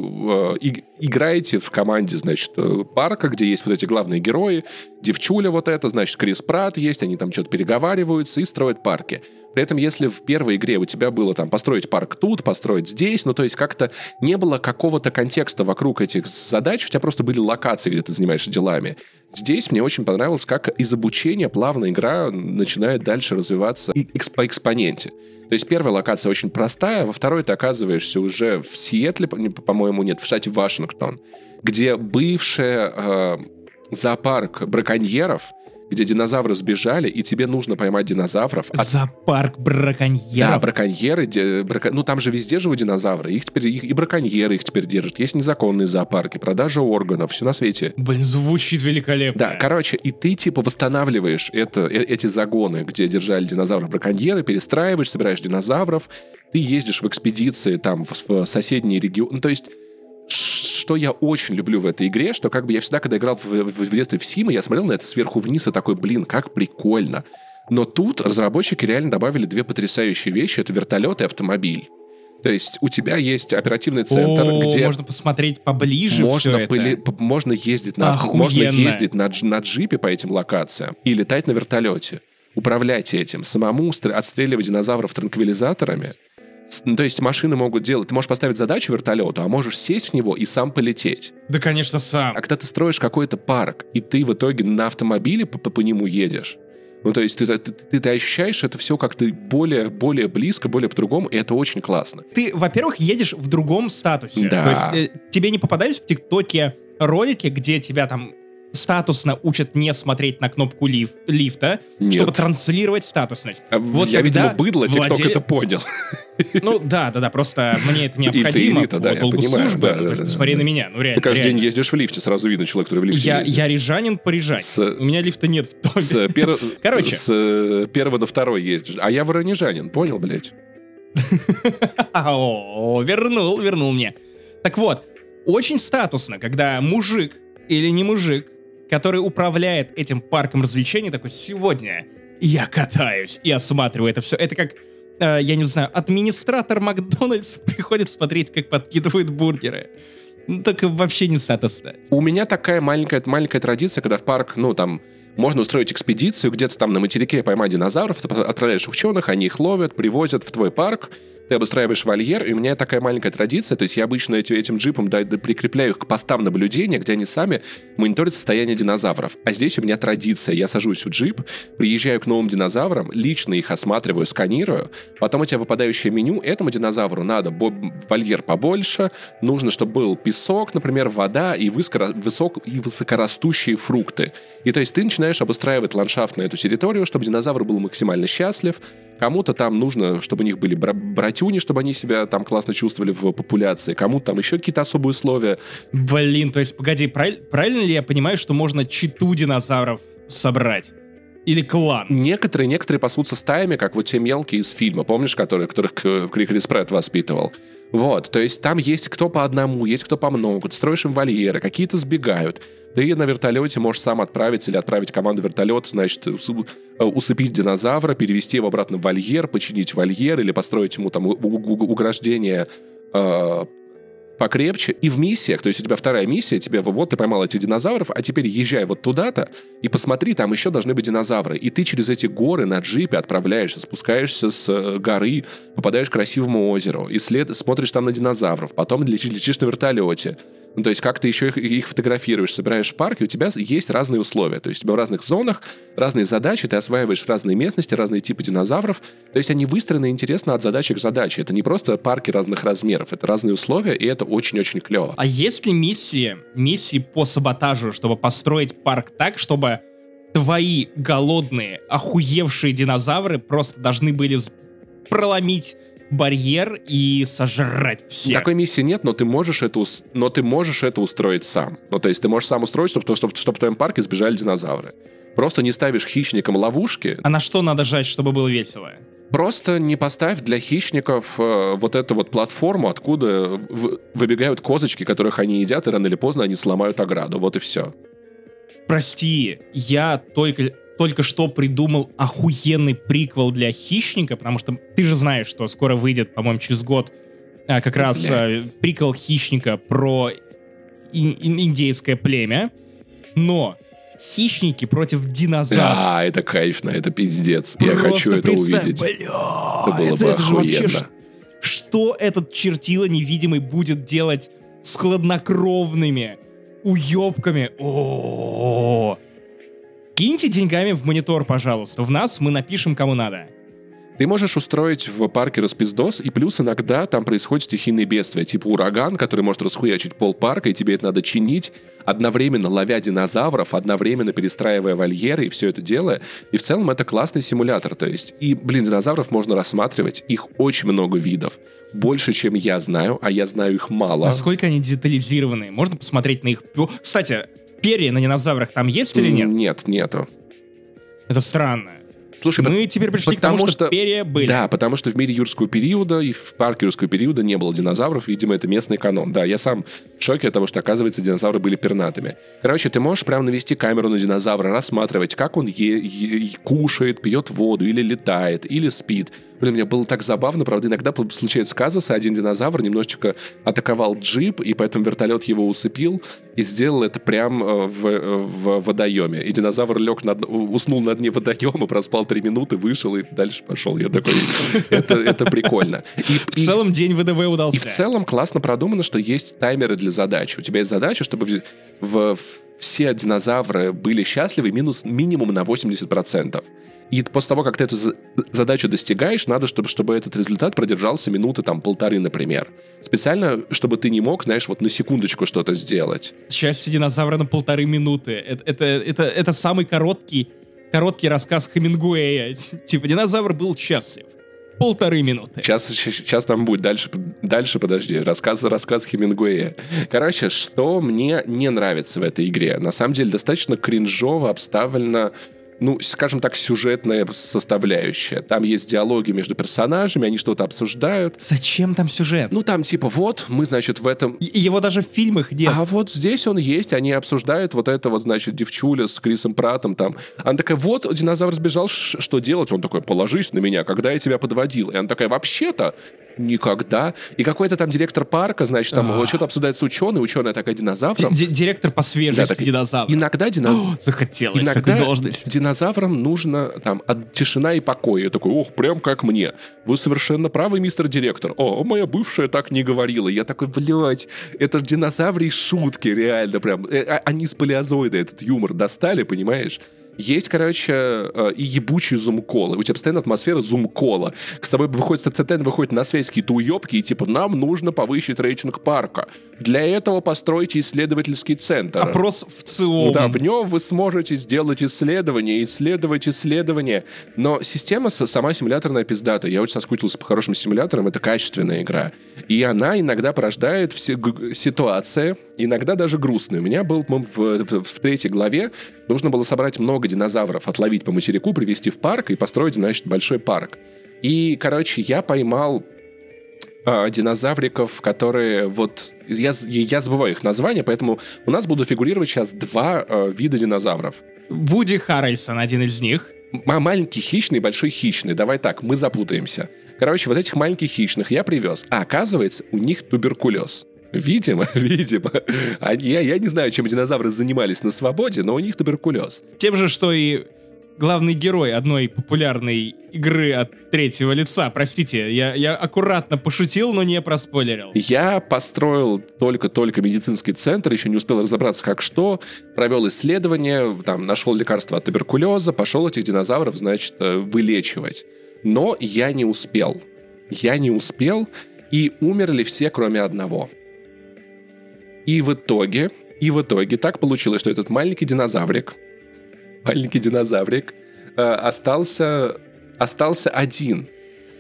и- играете в команде, значит, э, парка, где есть вот эти главные герои. Девчуля вот эта, значит, Крис Пратт есть, они там что-то переговариваются и строят парки. При этом, если в первой игре у тебя было там построить парк тут, построить здесь, ну то есть как-то не было какого-то контекста вокруг этих задач, у тебя просто были локации, где ты занимаешься делами. Здесь мне очень понравилось, как из обучения плавно игра начинает дальше развиваться по экспоненте. То есть первая локация очень простая, во второй ты оказываешься уже в Сиэтле, по-моему, нет, в штате Вашингтон, где бывшая э, зоопарк браконьеров, где динозавры сбежали, и тебе нужно поймать динозавров. от Зоопарк да, браконьеров. браконьеры, де- брако- ну там же везде живут динозавры, их теперь их- и браконьеры их теперь держат. Есть незаконные зоопарки, продажа органов, все на свете. Блин, звучит великолепно. Да, короче, и ты типа восстанавливаешь это, э- эти загоны, где держали динозавров браконьеры, перестраиваешь, собираешь динозавров, ты ездишь в экспедиции там в, в соседние регионы. Ну, то есть что я очень люблю в этой игре, что как бы я всегда, когда играл в, в- в детстве в Симы, я смотрел на это сверху вниз и такой, блин, как прикольно. Но тут разработчики реально добавили две потрясающие вещи. Это вертолет и автомобиль. То есть у тебя есть оперативный центр, О, где можно посмотреть поближе можно, все это. пыли- п- можно ездить, на, Охуенно. можно ездить на, на джипе по этим локациям и летать на вертолете. Управлять этим. Самому стр- отстреливать динозавров транквилизаторами. Ну, то есть машины могут делать... Ты можешь поставить задачу вертолету, а можешь сесть в него и сам полететь. Да, конечно, сам. А когда ты строишь какой-то парк, и ты в итоге на автомобиле по, по- по нему едешь, ну, то есть ты, ты, ты- ты ощущаешь это все как-то более, более близко, более по-другому, и это очень классно. Ты, во-первых, едешь в другом статусе. Да. То есть э, тебе не попадались в ТикТоке ролики, где тебя там статусно учат не смотреть на кнопку лиф- лифта, Нет. чтобы транслировать статусность. А Вот я, видимо, быдло, тикток владе- это понял. Ну да, да, да, просто мне это И ты необходимо элита, да, по долгу понимаю, службы. да, да, да, посмотри да. на меня, ну реально. Ты каждый день реально. ездишь в лифте, сразу видно человек, который в лифте Я, ездит. я рижанин порижать. С- У меня лифта нет в доме. С, пер- Короче. с э, первого на второй ездишь. А я воронежанин, понял, блядь? О, вернул, вернул мне. Так вот, очень статусно, когда мужик или не мужик, который управляет этим парком развлечений, такой, сегодня я катаюсь и осматриваю это все. Это как, э, я не знаю, администратор Макдональдс приходит смотреть, как подкидывают бургеры. Ну, так вообще не статусно. У меня такая маленькая, маленькая традиция, когда в парк, ну, там, можно устроить экспедицию, где-то там на материке поймать динозавров, ты отправляешь ученых, они их ловят, привозят в твой парк, ты обустраиваешь вольер, и у меня такая маленькая традиция, то есть я обычно эти, этим джипом да, прикрепляю их к постам наблюдения, где они сами мониторят состояние динозавров. А здесь у меня традиция, я сажусь в джип, приезжаю к новым динозаврам, лично их осматриваю, сканирую, потом у тебя выпадающее меню, этому динозавру надо вольер побольше, нужно, чтобы был песок, например, вода и, высоко, высок, и высокорастущие фрукты. И то есть ты начинаешь обустраивать ландшафт на эту территорию, чтобы динозавр был максимально счастлив, Кому-то там нужно, чтобы у них были бра- братюни, чтобы они себя там классно чувствовали в популяции. Кому-то там еще какие-то особые условия. Блин, то есть, погоди, прав- правильно ли я понимаю, что можно читу динозавров собрать? Или клан? Некоторые, некоторые пасутся стаями, как вот те мелкие из фильма, помнишь, которые, которых Крис Прэт воспитывал? Вот, то есть там есть кто по одному, есть кто по много, ты строишь им вольеры, какие-то сбегают. Ты на вертолете можешь сам отправиться или отправить команду вертолета, значит, э, усыпить динозавра, перевести его обратно в вольер, починить вольер или построить ему там уграждение э, покрепче. И в миссиях, то есть у тебя вторая миссия, тебе вот ты поймал этих динозавров, а теперь езжай вот туда-то и посмотри, там еще должны быть динозавры. И ты через эти горы на джипе отправляешься, спускаешься с э, горы, попадаешь к красивому озеру, и след, смотришь там на динозавров, потом летишь, летишь на вертолете, ну, то есть как ты еще их, их фотографируешь, собираешь в парке, у тебя есть разные условия. То есть у тебя в разных зонах разные задачи, ты осваиваешь разные местности, разные типы динозавров. То есть они выстроены интересно от задачи к задаче. Это не просто парки разных размеров, это разные условия, и это очень-очень клево. А есть ли миссии, миссии по саботажу, чтобы построить парк так, чтобы твои голодные, охуевшие динозавры просто должны были проломить барьер и сожрать всех. Такой миссии нет, но ты можешь это, но ты можешь это устроить сам. Ну, то есть ты можешь сам устроить, чтобы, чтобы, чтобы в твоем парке сбежали динозавры. Просто не ставишь хищникам ловушки. А на что надо жать, чтобы было весело? Просто не поставь для хищников э, вот эту вот платформу, откуда в, выбегают козочки, которых они едят, и рано или поздно они сломают ограду. Вот и все. Прости, я только только что придумал охуенный приквел для хищника, потому что ты же знаешь, что скоро выйдет, по-моему, через год а, как раз а, приквел хищника про ин- индейское племя. Но хищники против динозавров. Да, это кайфно, это пиздец. Просто Я хочу это увидеть. Бля, это, было это, бы это же вообще что этот чертила невидимый будет делать с хладнокровными уебками? О, -о, -о, -о. Киньте деньгами в монитор, пожалуйста. В нас мы напишем кому надо. Ты можешь устроить в парке распиздос, и плюс иногда там происходят стихийные бедствия, типа ураган, который может расхуячить пол парка, и тебе это надо чинить, одновременно ловя динозавров, одновременно перестраивая вольеры и все это делая. И в целом это классный симулятор. То есть, и, блин, динозавров можно рассматривать, их очень много видов. Больше, чем я знаю, а я знаю их мало. Насколько они детализированы? Можно посмотреть на их... Кстати, перья на динозаврах там есть или нет? Нет, нету. Это странно. Слушай, мы теперь пришли к тому, что, что перья были. Да, потому что в мире юрского периода и в парке юрского периода не было динозавров. Видимо, это местный канон. Да, я сам в шоке от того, что, оказывается, динозавры были пернатыми. Короче, ты можешь прямо навести камеру на динозавра, рассматривать, как он е- е- кушает, пьет воду, или летает, или спит. Блин, мне было так забавно, правда, иногда случается казусы, один динозавр немножечко атаковал джип, и поэтому вертолет его усыпил, и сделал это прям э, в, э, в водоеме. И динозавр лег на, уснул на дне водоема, проспал три минуты, вышел и дальше пошел. Я такой, это, это прикольно. И, в целом день ВДВ удался. И в целом классно продумано, что есть таймеры для задач. У тебя есть задача, чтобы в, в, все динозавры были счастливы минус минимум на 80%. И после того, как ты эту задачу достигаешь, надо, чтобы, чтобы этот результат продержался минуты там полторы, например. Специально, чтобы ты не мог, знаешь, вот на секундочку что-то сделать. Счастье динозавра на полторы минуты. Это, это, это, это самый короткий, короткий рассказ Хемингуэя. Типа, динозавр был счастлив полторы минуты. Сейчас, сейчас там будет. Дальше, дальше подожди. Рассказ, рассказ Хемингуэя. Короче, что мне не нравится в этой игре? На самом деле, достаточно кринжово обставлено ну, скажем так, сюжетная составляющая. Там есть диалоги между персонажами, они что-то обсуждают. Зачем там сюжет? Ну, там типа вот, мы, значит, в этом... И его даже в фильмах нет. А вот здесь он есть, они обсуждают вот это вот, значит, девчуля с Крисом Пратом там. Она такая, вот, динозавр сбежал, что делать? Он такой, положись на меня, когда я тебя подводил. И она такая, вообще-то, Никогда. И какой-то там директор парка, значит, там вот что-то обсуждается ученый, ученый такая динозавром. Ди- ди- Директор по свежести Да, динозавра. Иногда динозавр... Захотелось Иногда этой должности. динозаврам нужно там от- тишина и покой. Я такой, ох, прям как мне. Вы совершенно правы, мистер директор. О, моя бывшая так не говорила. Я такой, блядь, это ж динозаврии шутки, реально прям. Э, а- Они с палеозоида этот юмор достали, понимаешь? Есть, короче, э, и ебучий зум-колы. У тебя постоянно атмосфера зум-кола. С тобой выходит, постоянно выходит на связь какие-то уебки, и типа, нам нужно повысить рейтинг парка. Для этого постройте исследовательский центр. Опрос в ЦИОМ. Да, в нем вы сможете сделать исследование, исследовать исследование. Но система сама симуляторная пиздата. Я очень соскучился по хорошим симуляторам. Это качественная игра. И она иногда порождает все ситуации, иногда даже грустные. У меня был в, в- в третьей главе нужно было собрать много динозавров, отловить по материку, привезти в парк и построить, значит, большой парк. И, короче, я поймал а, динозавриков, которые вот... Я, я забываю их название, поэтому у нас будут фигурировать сейчас два а, вида динозавров. Вуди Харрельсон один из них. М- маленький хищный и большой хищный. Давай так, мы запутаемся. Короче, вот этих маленьких хищных я привез. А оказывается, у них туберкулез. Видимо, видимо. Они- я, я не знаю, чем динозавры занимались на свободе, но у них туберкулез. Тем же, что и главный герой одной популярной игры от третьего лица. Простите, я, я аккуратно пошутил, но не проспойлерил. Я построил только-только медицинский центр, еще не успел разобраться, как что, провел исследование, там, нашел лекарство от туберкулеза, пошел этих динозавров, значит, э, вылечивать. Но я не успел. Я не успел, и умерли все, кроме одного. И в итоге, и в итоге так получилось, что этот маленький динозаврик, маленький динозаврик, э, остался, остался один.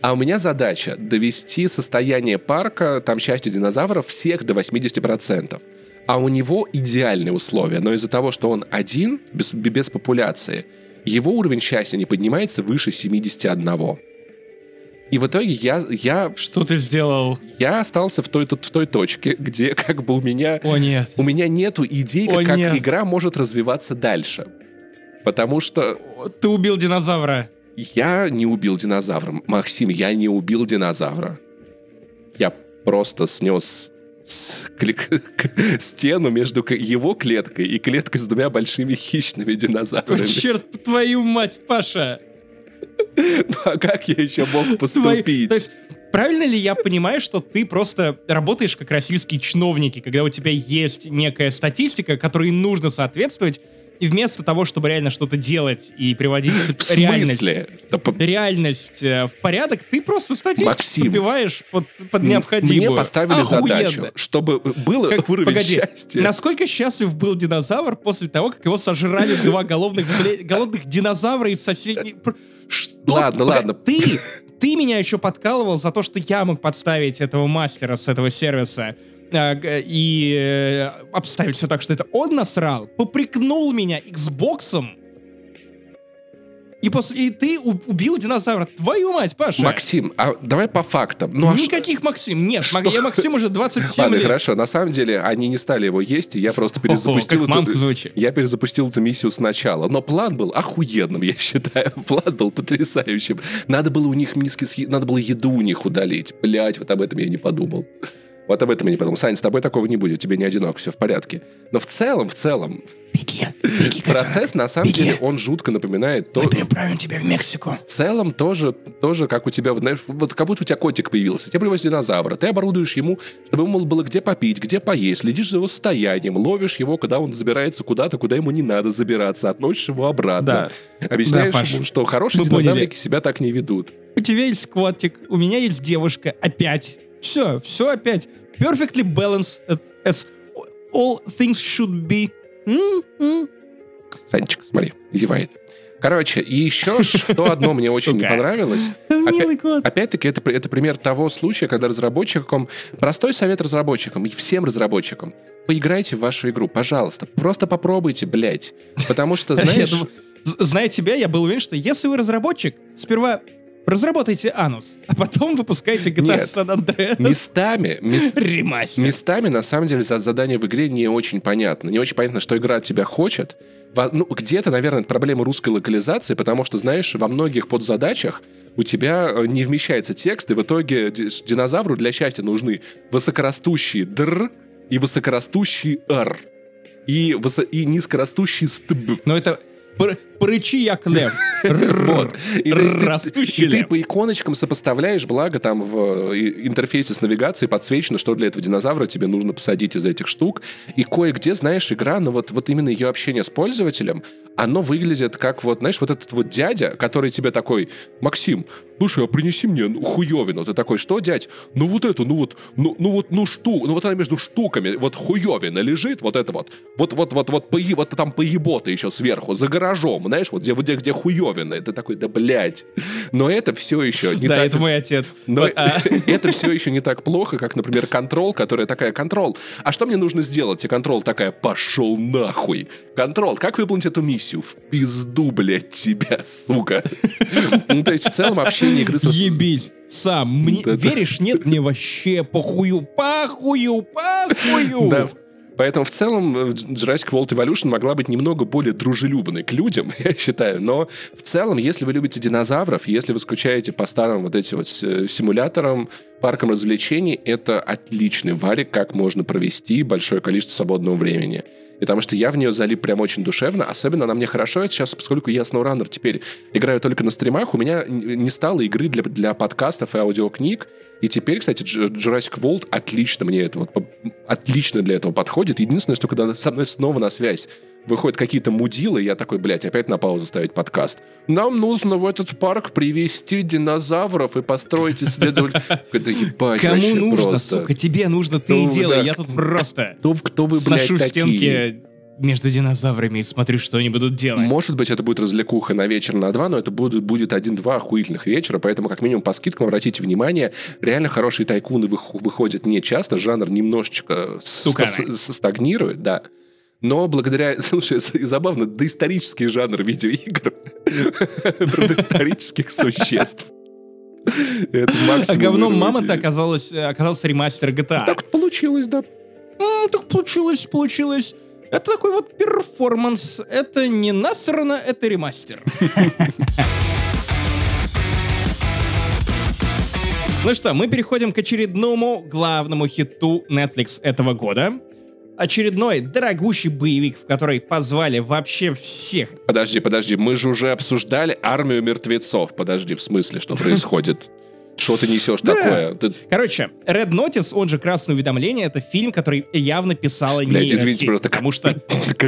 А у меня задача довести состояние парка, там счастье динозавров, всех до 80%. А у него идеальные условия, но из-за того, что он один, без, без популяции, его уровень счастья не поднимается выше 71. И в итоге я, я, Что ты сделал? я остался в той, в той точке, где как бы у меня О, нет. у меня нету идей, как, О, как нет. игра может развиваться дальше. Потому что Ты убил динозавра. я не убил динозавра. Максим, я не убил динозавра. Я просто снес с- клик- стену между его клеткой и клеткой с двумя большими хищными О, динозаврами. черт, твою мать, Паша. Ну, а как я еще мог поступить? То есть, правильно ли я понимаю, что ты просто работаешь как российские чиновники, когда у тебя есть некая статистика, которой нужно соответствовать, и вместо того, чтобы реально что-то делать и приводить В реальность? Да по- реальность э, в порядок, ты просто статистику Максим, подбиваешь под, под Мне необходимую. поставили Охуенно. задачу, чтобы было Как- уровень погоди, счастья. насколько счастлив был динозавр после того, как его сожрали два голодных, бле- голодных динозавра из соседней... Что? Ладно, ладно. Ты, ты меня еще подкалывал за то, что я мог подставить этого мастера с этого сервиса и э, обставить все так, что это он насрал, попрекнул меня Xbox'ом, и, пос- и ты убил динозавра. Твою мать, Паша! Максим, а давай по фактам. Ну, а что- Никаких Максим. Нет, Мак- я Максим уже 27 Ладно, лет. хорошо. На самом деле они не стали его есть, и я просто перезапустил как эту- звучит. Я перезапустил эту миссию сначала. Но план был охуенным, я считаю. План был потрясающим. Надо было у них миски с Надо было еду у них удалить. Блять, вот об этом я не подумал. Вот об этом я не подумал. Сань, с тобой такого не будет, тебе не одинок, все в порядке. Но в целом, в целом, Беги, беги, процесс на самом беги. деле, он жутко напоминает то, Мы переправим тебя в Мексику. в целом тоже, тоже как у тебя, вот, знаешь, вот как будто у тебя котик появился. Тебе привозят динозавра, ты оборудуешь ему, чтобы ему было где попить, где поесть, следишь за его состоянием, ловишь его, когда он забирается куда-то, куда ему не надо забираться, относишь его обратно. Объясняешь Да, Паш, ему, что хорошие мы поняли. динозаврики себя так не ведут. У тебя есть котик, у меня есть девушка, опять. Все, все опять. Perfectly balanced as all things should be. М. Санечка, смотри, зевает. Короче, и еще что одно мне очень не понравилось. Милый кот. Опять-таки, это, это пример того случая, когда разработчикам... Простой совет разработчикам и всем разработчикам. Поиграйте в вашу игру, пожалуйста. Просто попробуйте, блядь. Потому что, знаешь... Зная тебя, я был уверен, что если вы разработчик, сперва разработайте анус, а потом выпускайте GTA. San Andreas Местами, мес- ремастер. местами, на самом деле, за задание в игре не очень понятно. Не очень понятно, что игра от тебя хочет. Во- ну, где-то, наверное, это проблема русской локализации, потому что, знаешь, во многих подзадачах у тебя э, не вмещается текст, и в итоге ди- динозавру для счастья нужны высокорастущие др и высокорастущий р. И, высо- и низкорастущий стб. Но это прычи як лев. Вот. И, Растущий и ты по иконочкам сопоставляешь, благо там в э, интерфейсе с навигацией подсвечено, что для этого динозавра тебе нужно посадить из этих штук. И кое-где, знаешь, игра, но вот, вот именно ее общение с пользователем, оно выглядит как вот, знаешь, вот этот вот дядя, который тебе такой, Максим, слушай, а принеси мне ну, хуевину. Ты такой, что, дядь? Ну вот эту, ну вот, ну, ну вот, ну шту, ну вот она между штуками, вот хуевина лежит, вот это вот, вот, вот, вот, вот, пои- вот там поебота еще сверху, за гаражом, знаешь, вот где, где, где хуевина. Ты такой, да блядь. Но это все еще не Да, так... это мой отец. Но а, это все еще не так плохо, как, например, контрол, которая такая, контрол, а что мне нужно сделать? И контрол такая, пошел нахуй. Контрол, как выполнить эту миссию? В пизду, блядь, тебя, сука. Ну, то есть, в целом, общение игры. Ебись сам. Мне, Да-да. веришь, нет, мне вообще похую, похую, похую. Да, Поэтому в целом э, Jurassic World Evolution могла быть немного более дружелюбной к людям, я считаю. Но в целом, если вы любите динозавров, если вы скучаете по старым вот этим вот э, симуляторам, паркам развлечений, это отличный варик, как можно провести большое количество свободного времени. Потому что я в нее залип прям очень душевно. Особенно она мне хорошо сейчас, поскольку я SnowRunner теперь играю только на стримах, у меня не стало игры для, для подкастов и аудиокниг. И теперь, кстати, Jurassic World отлично мне это вот, отлично для этого подходит. Единственное, что когда со мной снова на связь выходят какие-то мудилы, я такой, блядь, опять на паузу ставить подкаст. Нам нужно в этот парк привести динозавров и построить исследователь. Это ебать, Кому нужно, просто. сука, тебе нужно, ты и Ну, делай. да. Я тут просто Кто, кто вы, блядь, такие? стенки между динозаврами и смотрю, что они будут делать. Может быть, это будет развлекуха на вечер на два, но это будет, будет один-два охуительных вечера, поэтому как минимум по скидкам обратите внимание, реально хорошие тайкуны вых- выходят не часто, жанр немножечко стагнирует, да. Но благодаря, слушай, забавно, доисторический жанр видеоигр про доисторических существ. Это А максимум говном иронии. мамонта оказалось, э, оказался ремастер GTA. Так получилось, да. Так получилось, получилось. Это такой вот перформанс. Это не насрано, это ремастер. Ну что, мы переходим к очередному главному хиту Netflix этого года. Очередной дорогущий боевик, в который позвали вообще всех. Подожди, подожди, мы же уже обсуждали армию мертвецов. Подожди, в смысле, что происходит? Что ты несешь Да. такое? Ты- Короче, Red Notice, он же «Красное уведомление», это фильм, который явно писала Блядь, нейросеть, извините, просто потому что...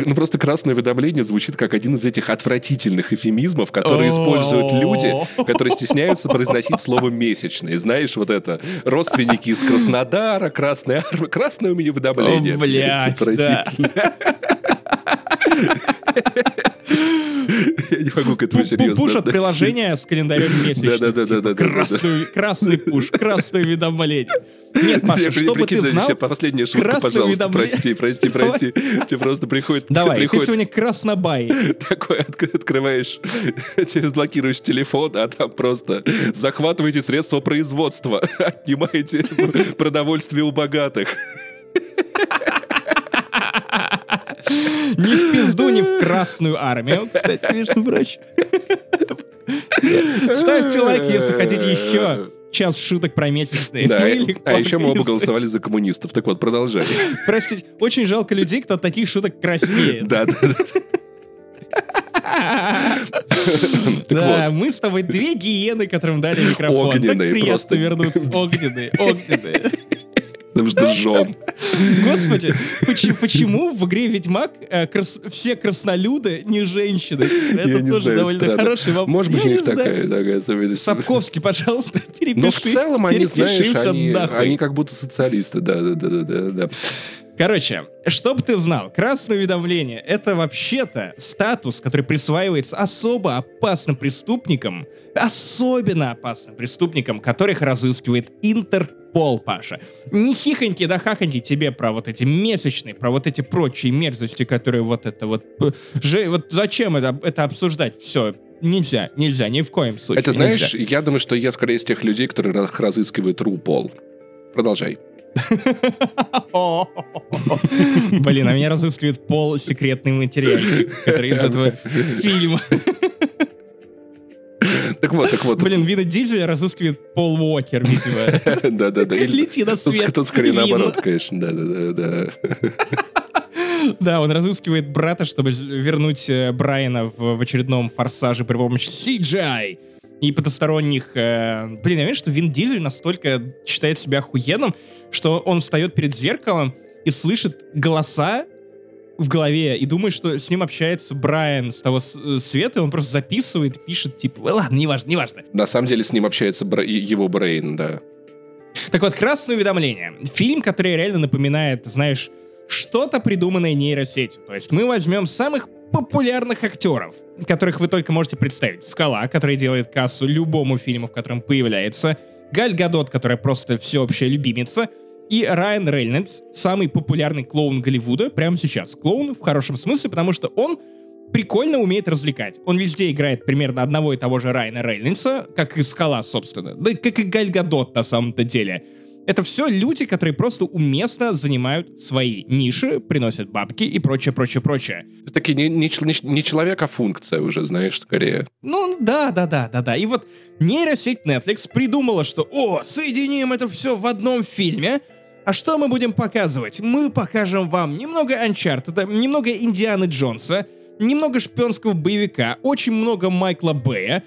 Ну, просто красное уведомление звучит как один из этих отвратительных эфемизмов, которые используют люди, которые стесняются произносить слово «месячные». Знаешь, вот это. Родственники из Краснодара, Красная Армия. Красное у меня уведомление. Блядь, отвратительно. Я не могу к этому серьезно Пуш от приложения с календарем. Да-да-да-да-да-да. типа, красный, пуш, красное уведомление. Нет, при- чтобы ты знал... Последняя шутка, пожалуйста, прости, прости, прости. Тебе просто приходит... Давай, ты сегодня краснобай. Такой отк- открываешь, через блокируешь телефон, а там просто захватываете средства производства, отнимаете продовольствие у богатых. Ни в пизду, ни в красную армию, кстати, между прочим. Ставьте лайк, если хотите еще час шуток про месячные. Да, а еще мы оба голосовали за коммунистов. Так вот, продолжай. Простите, очень жалко людей, кто от таких шуток краснеет. Да, да, да. Мы с тобой две гиены, которым дали микрофон. Огненные так приятно вернуться. Огненные, огненные. Потому что жжем. Господи, почему, почему в игре Ведьмак э, крас- все краснолюды не женщины? Это Я не тоже знаю, довольно странно. хороший вопрос. Может быть, Я у них не знаю. такая, такая особенность. Сапковский, пожалуйста, перепиши. Но в целом они, знаешь, они, нахуй. они как будто социалисты, да, да, да, да, да. Короче, чтоб ты знал, красное уведомление — это вообще-то статус, который присваивается особо опасным преступникам, особенно опасным преступникам, которых разыскивает Интерпол, Паша. Не хихоньки да хахоньки тебе про вот эти месячные, про вот эти прочие мерзости, которые вот это вот... п- Же, вот зачем это, это обсуждать? Все, нельзя, нельзя, ни в коем случае. Это знаешь, нельзя. я думаю, что я скорее из тех людей, которые раз- разыскивают RuPaul. Продолжай. Блин, а меня разыскивает пол секретный материальчик, который из этого фильма. Так вот, так вот. Блин, Вина Дизеля разыскивает Пол Уокер, видимо. Да-да-да. Лети на свет. тут скорее наоборот, конечно. Да-да-да. Да, он разыскивает брата, чтобы вернуть э, Брайана в очередном форсаже при помощи CGI и потусторонних... э, Блин, я вижу, что Вин Дизель настолько считает себя охуенным, что он встает перед зеркалом и слышит голоса в голове и думает, что с ним общается Брайан с того э, света, и он просто записывает, пишет, типа, «Э, ладно, неважно, неважно. На самом деле с ним общается бра- его брейн, да. Так вот, «Красное уведомление». Фильм, который реально напоминает, знаешь, что-то придуманное нейросетью. То есть мы возьмем самых популярных актеров, которых вы только можете представить. Скала, который делает кассу любому фильму, в котором появляется. Галь Гадот, которая просто всеобщая любимица. И Райан Рейнольдс, самый популярный клоун Голливуда прямо сейчас. Клоун в хорошем смысле, потому что он прикольно умеет развлекать. Он везде играет примерно одного и того же Райана Рейнольдса, как и Скала, собственно. Да как и Галь Гадот на самом-то деле. Это все люди, которые просто уместно занимают свои ниши, приносят бабки и прочее, прочее, прочее. Это Такие не, не, не человек, а функция уже, знаешь, скорее. Ну, да, да, да, да, да. И вот нейросеть Netflix придумала, что, о, соединим это все в одном фильме, а что мы будем показывать? Мы покажем вам немного Uncharted, немного Индианы Джонса, немного шпионского боевика, очень много Майкла Бэя,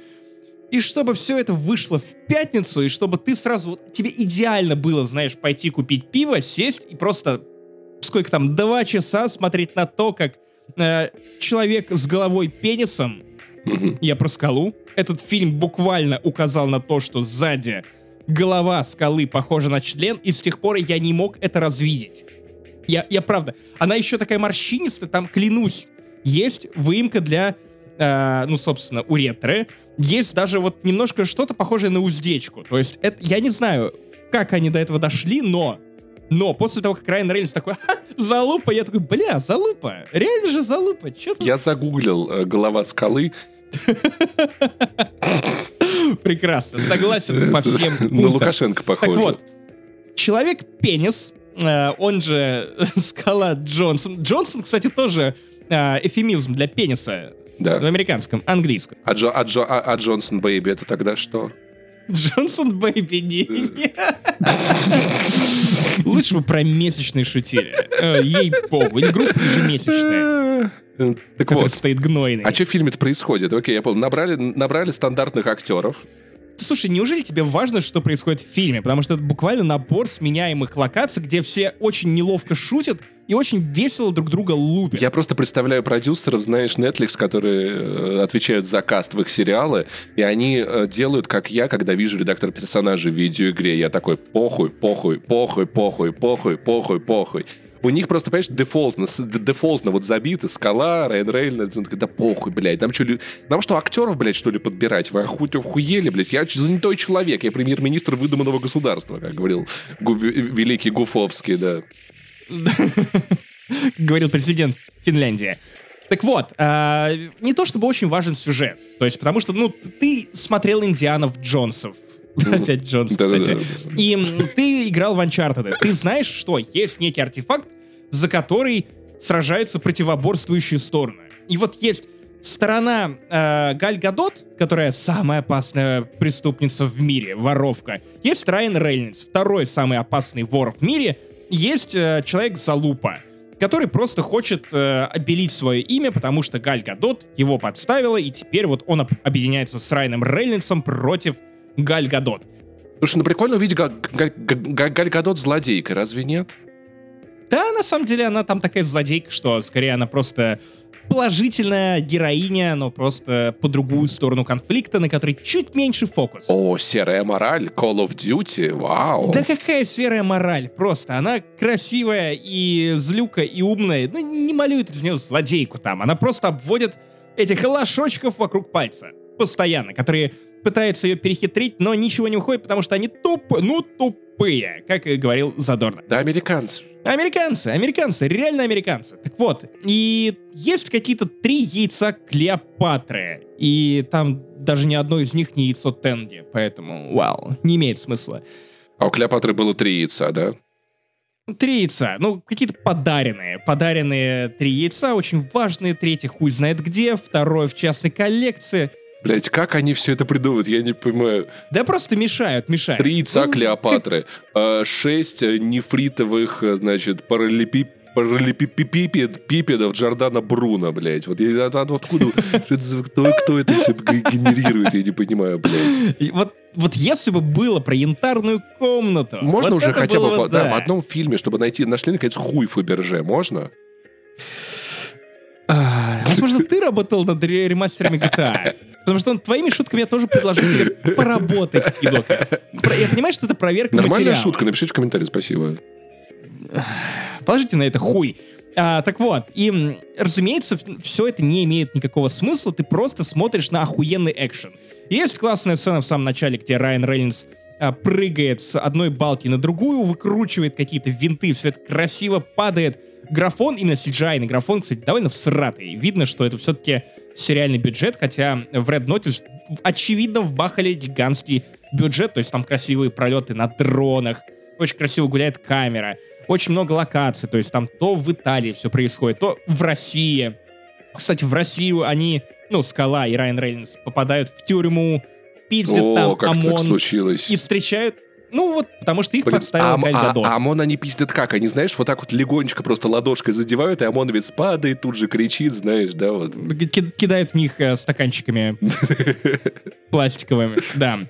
и чтобы все это вышло в пятницу, и чтобы ты сразу... вот Тебе идеально было, знаешь, пойти купить пиво, сесть и просто... Сколько там? Два часа смотреть на то, как э, человек с головой пенисом я про скалу. Этот фильм буквально указал на то, что сзади голова скалы похожа на член, и с тех пор я не мог это развидеть. Я, я правда. Она еще такая морщинистая, там, клянусь, есть выемка для, э, ну, собственно, уретры. Есть даже вот немножко что-то похожее на уздечку. То есть, это, я не знаю, как они до этого дошли, но... Но после того, как Райан Рейнольдс такой, «Ха, залупа, я такой, бля, залупа, реально же залупа, что Я загуглил э, голова скалы. Прекрасно, согласен по всем На. Лукашенко похоже. Так вот, человек-пенис, э, он же Скала Джонсон. Джонсон, кстати, тоже э, эфемизм для пениса в Да. американском, английском. А, Джо- а Джо- а- а Джонсон Бэйби это тогда что? Джонсон Бэйби не. не. Лучше бы про месячные шутили. Э, Ей-богу. Или группа ежемесячная, Так вот. стоит гнойной. А что в фильме-то происходит? Окей, я понял. Набрали, набрали стандартных актеров. Слушай, неужели тебе важно, что происходит в фильме? Потому что это буквально набор сменяемых локаций, где все очень неловко шутят и очень весело друг друга лупят. Я просто представляю продюсеров, знаешь, Netflix, которые э, отвечают за каст в их сериалы, и они э, делают, как я, когда вижу редактор персонажей в видеоигре. Я такой, похуй, похуй, похуй, похуй, похуй, похуй, похуй. У них просто, понимаешь, дефолтно, дефолтно вот забито, Скала, Райан Рейнольдс, он такой, да похуй, блядь, нам что, ли- нам что, актеров, блядь, что ли, подбирать? Вы оху- охуели, блядь, я занятой человек, я премьер-министр выдуманного государства, как говорил Гу- великий Гуфовский, да. говорил президент Финляндии. Так вот, а, не то чтобы очень важен сюжет. То есть, потому что, ну, ты смотрел Индианов Джонсов. Опять Джонс, кстати. И ты играл в Uncharted. Ты знаешь, что есть некий артефакт, за который сражаются противоборствующие стороны. И вот есть сторона э, Галь Гадот, которая самая опасная преступница в мире, воровка. Есть Райан Рейнольдс, второй самый опасный вор в мире. Есть э, человек Залупа, который просто хочет э, обелить свое имя, потому что Галь Гадот его подставила, и теперь вот он об- объединяется с Райаном Рейнольдсом против Галь Гадот. Слушай, ну прикольно увидеть Га- Га- Га- Галь Гадот злодейкой, разве нет? Да, на самом деле она там такая злодейка, что скорее она просто положительная героиня, но просто по другую сторону конфликта, на которой чуть меньше фокус. О, серая мораль, Call of Duty, вау. Да какая серая мораль, просто она красивая и злюка и умная, ну не малюет из нее злодейку там, она просто обводит этих лошочков вокруг пальца, постоянно, которые пытается ее перехитрить, но ничего не уходит, потому что они тупо, ну тупые, как и говорил Задорно. Да, американцы. Американцы, американцы, реально американцы. Так вот, и есть какие-то три яйца Клеопатры, и там даже ни одно из них не яйцо Тенди, поэтому, вау, не имеет смысла. А у Клеопатры было три яйца, да? Три яйца, ну, какие-то подаренные. Подаренные три яйца, очень важные. Третий хуй знает где, второй в частной коллекции. Блять, как они все это придумывают, я не понимаю. Да просто мешают, мешают. Три яйца Ну, Клеопатры, э, шесть э, нефритовых, э, значит, параллелепип параллелепипипед пипедов Джордана Бруно, блядь. Вот я, от- от- откуда, кто, кто это все генерирует, я не понимаю, блядь. Вот, вот если бы было про янтарную комнату. Можно вот уже хотя бы было в, да, да. в одном фильме, чтобы найти, нашли наконец хуй Фаберже, можно? А, Возможно, ты работал над ре- ремастерами GTA. Потому что он твоими шутками я тоже предложил тебе поработать. Про- Я понимаю, что это проверка Нормальная материала. шутка, напишите в комментарии, спасибо. Положите на это хуй. А, так вот, и, разумеется, все это не имеет никакого смысла, ты просто смотришь на охуенный экшен. Есть классная сцена в самом начале, где Райан Рейнольдс а, прыгает с одной балки на другую, выкручивает какие-то винты, все это красиво падает. Графон, именно CGI графон, кстати, довольно всратый. Видно, что это все-таки сериальный бюджет, хотя в Red Notice очевидно вбахали гигантский бюджет, то есть там красивые пролеты на дронах, очень красиво гуляет камера, очень много локаций, то есть там то в Италии все происходит, то в России. Кстати, в Россию они, ну, Скала и Райан Рейнольдс попадают в тюрьму, пиздят О, там как так ОМОН случилось. и встречают, ну вот, потому что их Блин, подставил а, Галь а- а ОМОН они пиздят как? Они, знаешь, вот так вот легонечко просто ладошкой задевают, и ОМОНовец падает, тут же кричит, знаешь, да, вот. Ки- кидает в них э, стаканчиками пластиковыми, да.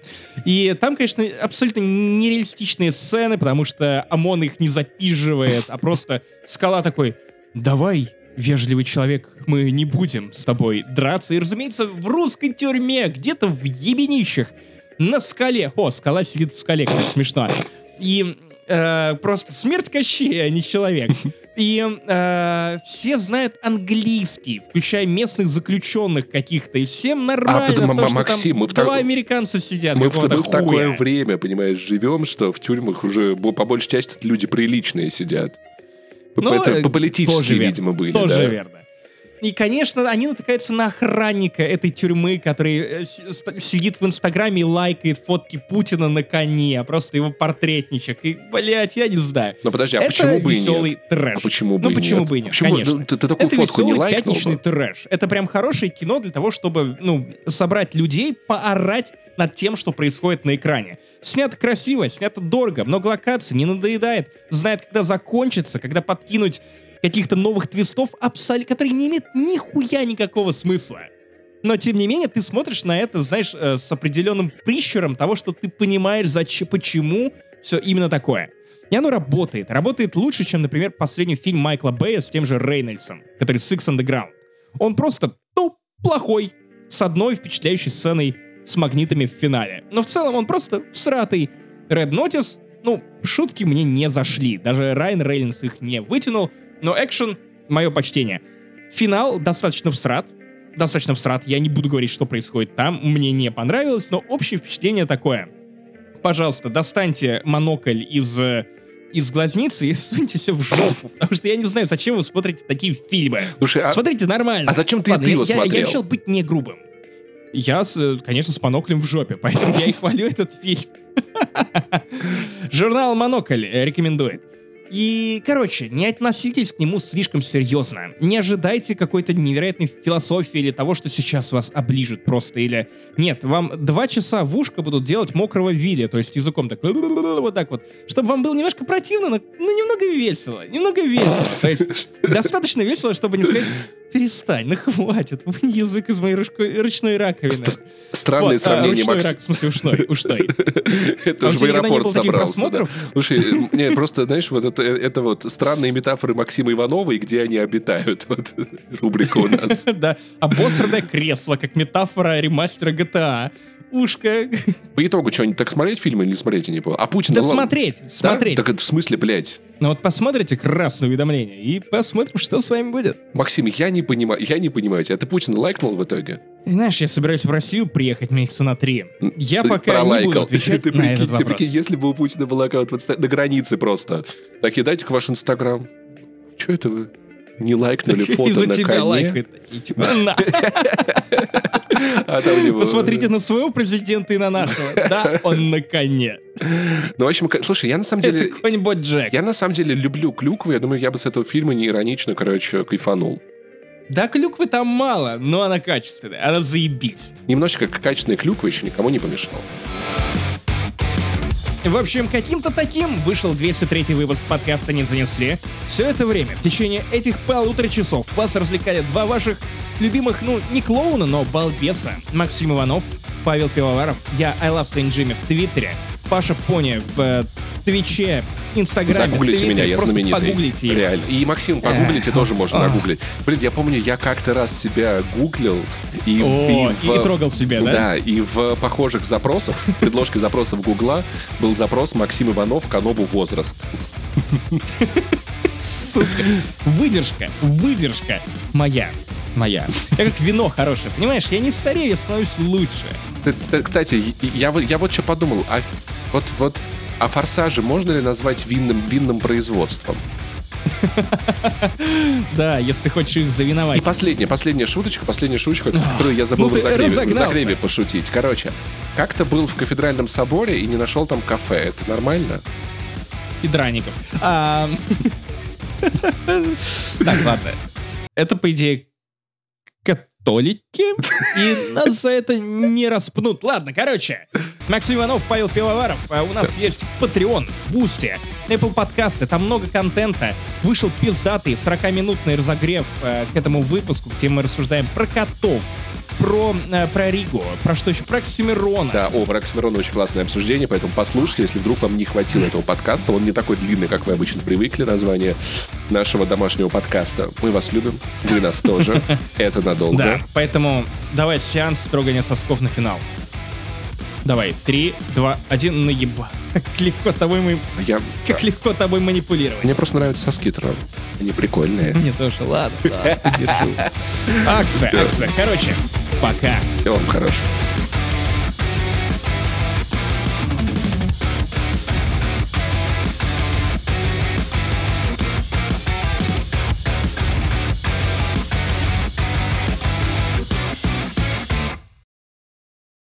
И там, конечно, абсолютно нереалистичные сцены, потому что ОМОН их не запиживает, а просто скала такой, давай, вежливый человек, мы не будем с тобой драться. И, разумеется, в русской тюрьме, где-то в ебенищах, на скале. О, скала сидит в скале, кстати, смешно. И э, просто смерть Кощея, а не человек. И э, все знают английский, включая местных заключенных каких-то. И всем нормально, потому- то, что Максим, там мы в два так- американца сидят. Мы в, мы в такое время, понимаешь, живем, что в тюрьмах уже по большей части люди приличные сидят. Ну, это э, по политически, тоже верно, видимо, были. Тоже да. верно. И, конечно, они натыкаются на охранника этой тюрьмы, который э, сидит в Инстаграме и лайкает фотки Путина на коне, просто его портретничек. И, блядь, я не знаю. Но подожди, а это почему бы и веселый нет? трэш. А почему бы ну, и почему нет? бы и нет, Почему? конечно. Ну, ты, ты такую Это фотку не веселый лайкнул пятничный бы? трэш. Это прям хорошее кино для того, чтобы, ну, собрать людей, поорать над тем, что происходит на экране. Снято красиво, снято дорого, много локаций, не надоедает, знает, когда закончится, когда подкинуть каких-то новых твистов, абсолютно, которые не имеют нихуя никакого смысла. Но, тем не менее, ты смотришь на это, знаешь, э, с определенным прищуром того, что ты понимаешь, зачем, почему все именно такое. И оно работает. Работает лучше, чем, например, последний фильм Майкла Бэя с тем же Рейнольдсом, который Six Underground. Он просто, ну, плохой, с одной впечатляющей сценой с магнитами в финале. Но в целом он просто всратый. Red Notice, ну, шутки мне не зашли. Даже Райан Рейнольдс их не вытянул. Но экшен, мое почтение. Финал достаточно всрат. Достаточно всрат. Я не буду говорить, что происходит там. Мне не понравилось, но общее впечатление такое. Пожалуйста, достаньте монокль из э, из глазницы и суньте все в жопу. Потому что я не знаю, зачем вы смотрите такие фильмы. Слушай, а, Смотрите нормально. а зачем ты, Ладно, ты я, его я- я смотрел? решил быть не грубым. Я, э, конечно, с моноклем в жопе, поэтому я и хвалю этот фильм. Журнал «Монокль» рекомендует. И, короче, не относитесь к нему слишком серьезно. Не ожидайте какой-то невероятной философии или того, что сейчас вас оближут просто. Или нет, вам два часа в ушко будут делать мокрого Вилли, то есть языком так вот так вот, чтобы вам было немножко противно, но ну, немного весело, немного весело. То есть достаточно весело, чтобы не сказать перестань, ну хватит, вынь язык из моей ручкой- ручной раковины. Ст- Странное Вот, а, сравнение, ручной Макс. рак, в смысле ушной, ушной. Это А уже в аэропорт собрался. Слушай, э, не, просто, знаешь, вот это, это вот странные метафоры Максима Иванова и где они обитают. Вот рубрика у нас. Да, обосранное кресло, как метафора ремастера GTA. Ушко. По итогу, что, так смотреть фильм или не смотреть, я не понял. А Путин... Да ладно. смотреть, Да? смотреть. Так это в смысле, блядь? Ну вот посмотрите красное уведомление и посмотрим, что с вами будет. Максим, я не понимаю, я не понимаю тебя. Ты Путина лайкнул в итоге? Знаешь, я собираюсь в Россию приехать месяца на три. Я пока не буду отвечать ты на прикинь, этот ты вопрос. прикинь, если бы у Путина был аккаунт в Инста- на границе просто. Такие, дайте-ка ваш Инстаграм. Че это вы? Не лайкнули фото Из-за на тебя коне? лайкают. И типа, на, А посмотрите на своего президента и на нашего. Да, он на коне. Ну, в общем, слушай, я на самом деле... Это конь-бот Джек. Я на самом деле люблю клюкву. Я думаю, я бы с этого фильма не иронично, короче, кайфанул. Да, клюквы там мало, но она качественная. Она заебись. Немножечко качественная клюква еще никому не помешала. В общем, каким-то таким вышел 203 выпуск подкаста «Не занесли». Все это время, в течение этих полутора часов, вас развлекали два ваших любимых, ну, не клоуна, но балбеса. Максим Иванов, Павел Пивоваров, я I Love Saint Jimmy в Твиттере, Паша Пони в э, Твиче, Инстаграме, Загуглите Твиттере, меня, я просто знаменитый. погуглите его. Реально. И Максим, погуглите тоже можно нагуглить. Блин, я помню, я как-то раз себя гуглил и, О, в- и трогал себя, да? Да, и в похожих запросах, в предложке запросов Гугла был запрос Максим Иванов Канобу возраст. Сука. Выдержка, выдержка моя. Моя. Я как вино хорошее, понимаешь? Я не старею, я становлюсь лучше. Кстати, я, вот- я вот что подумал. А вот, вот, а форсажи можно ли назвать винным, винным производством? Да, если ты хочешь их И завиновать. последняя, последняя шуточка, последняя шуточка, которую я забыл ну в. Загребе пошутить. Короче, как-то был в кафедральном соборе и не нашел там кафе. Это нормально? и драников. А, Так, ладно. Это, по идее, католики, и нас за это не распнут. Ладно, короче, Максим Иванов, Павел Пивоваров, а у нас есть Patreon, Boosty, Apple подкасты, там много контента. Вышел пиздатый 40-минутный разогрев э, к этому выпуску, где мы рассуждаем про котов, про, э, про Ригу, про что еще, про Оксимирона. Да, о, про Оксимирона очень классное обсуждение, поэтому послушайте, если вдруг вам не хватило этого подкаста. Он не такой длинный, как вы обычно привыкли, название нашего домашнего подкаста. Мы вас любим, вы нас тоже. Это надолго. Да, поэтому давай сеанс строгания сосков на финал. Давай, три, два, один, наеба. Как легко тобой мы... Я... Как легко тобой манипулировать. Мне просто нравятся соски Трон. Они прикольные. Мне тоже, ладно, ладно, держу. Акция, акция. Короче, пока. И вам хорошего.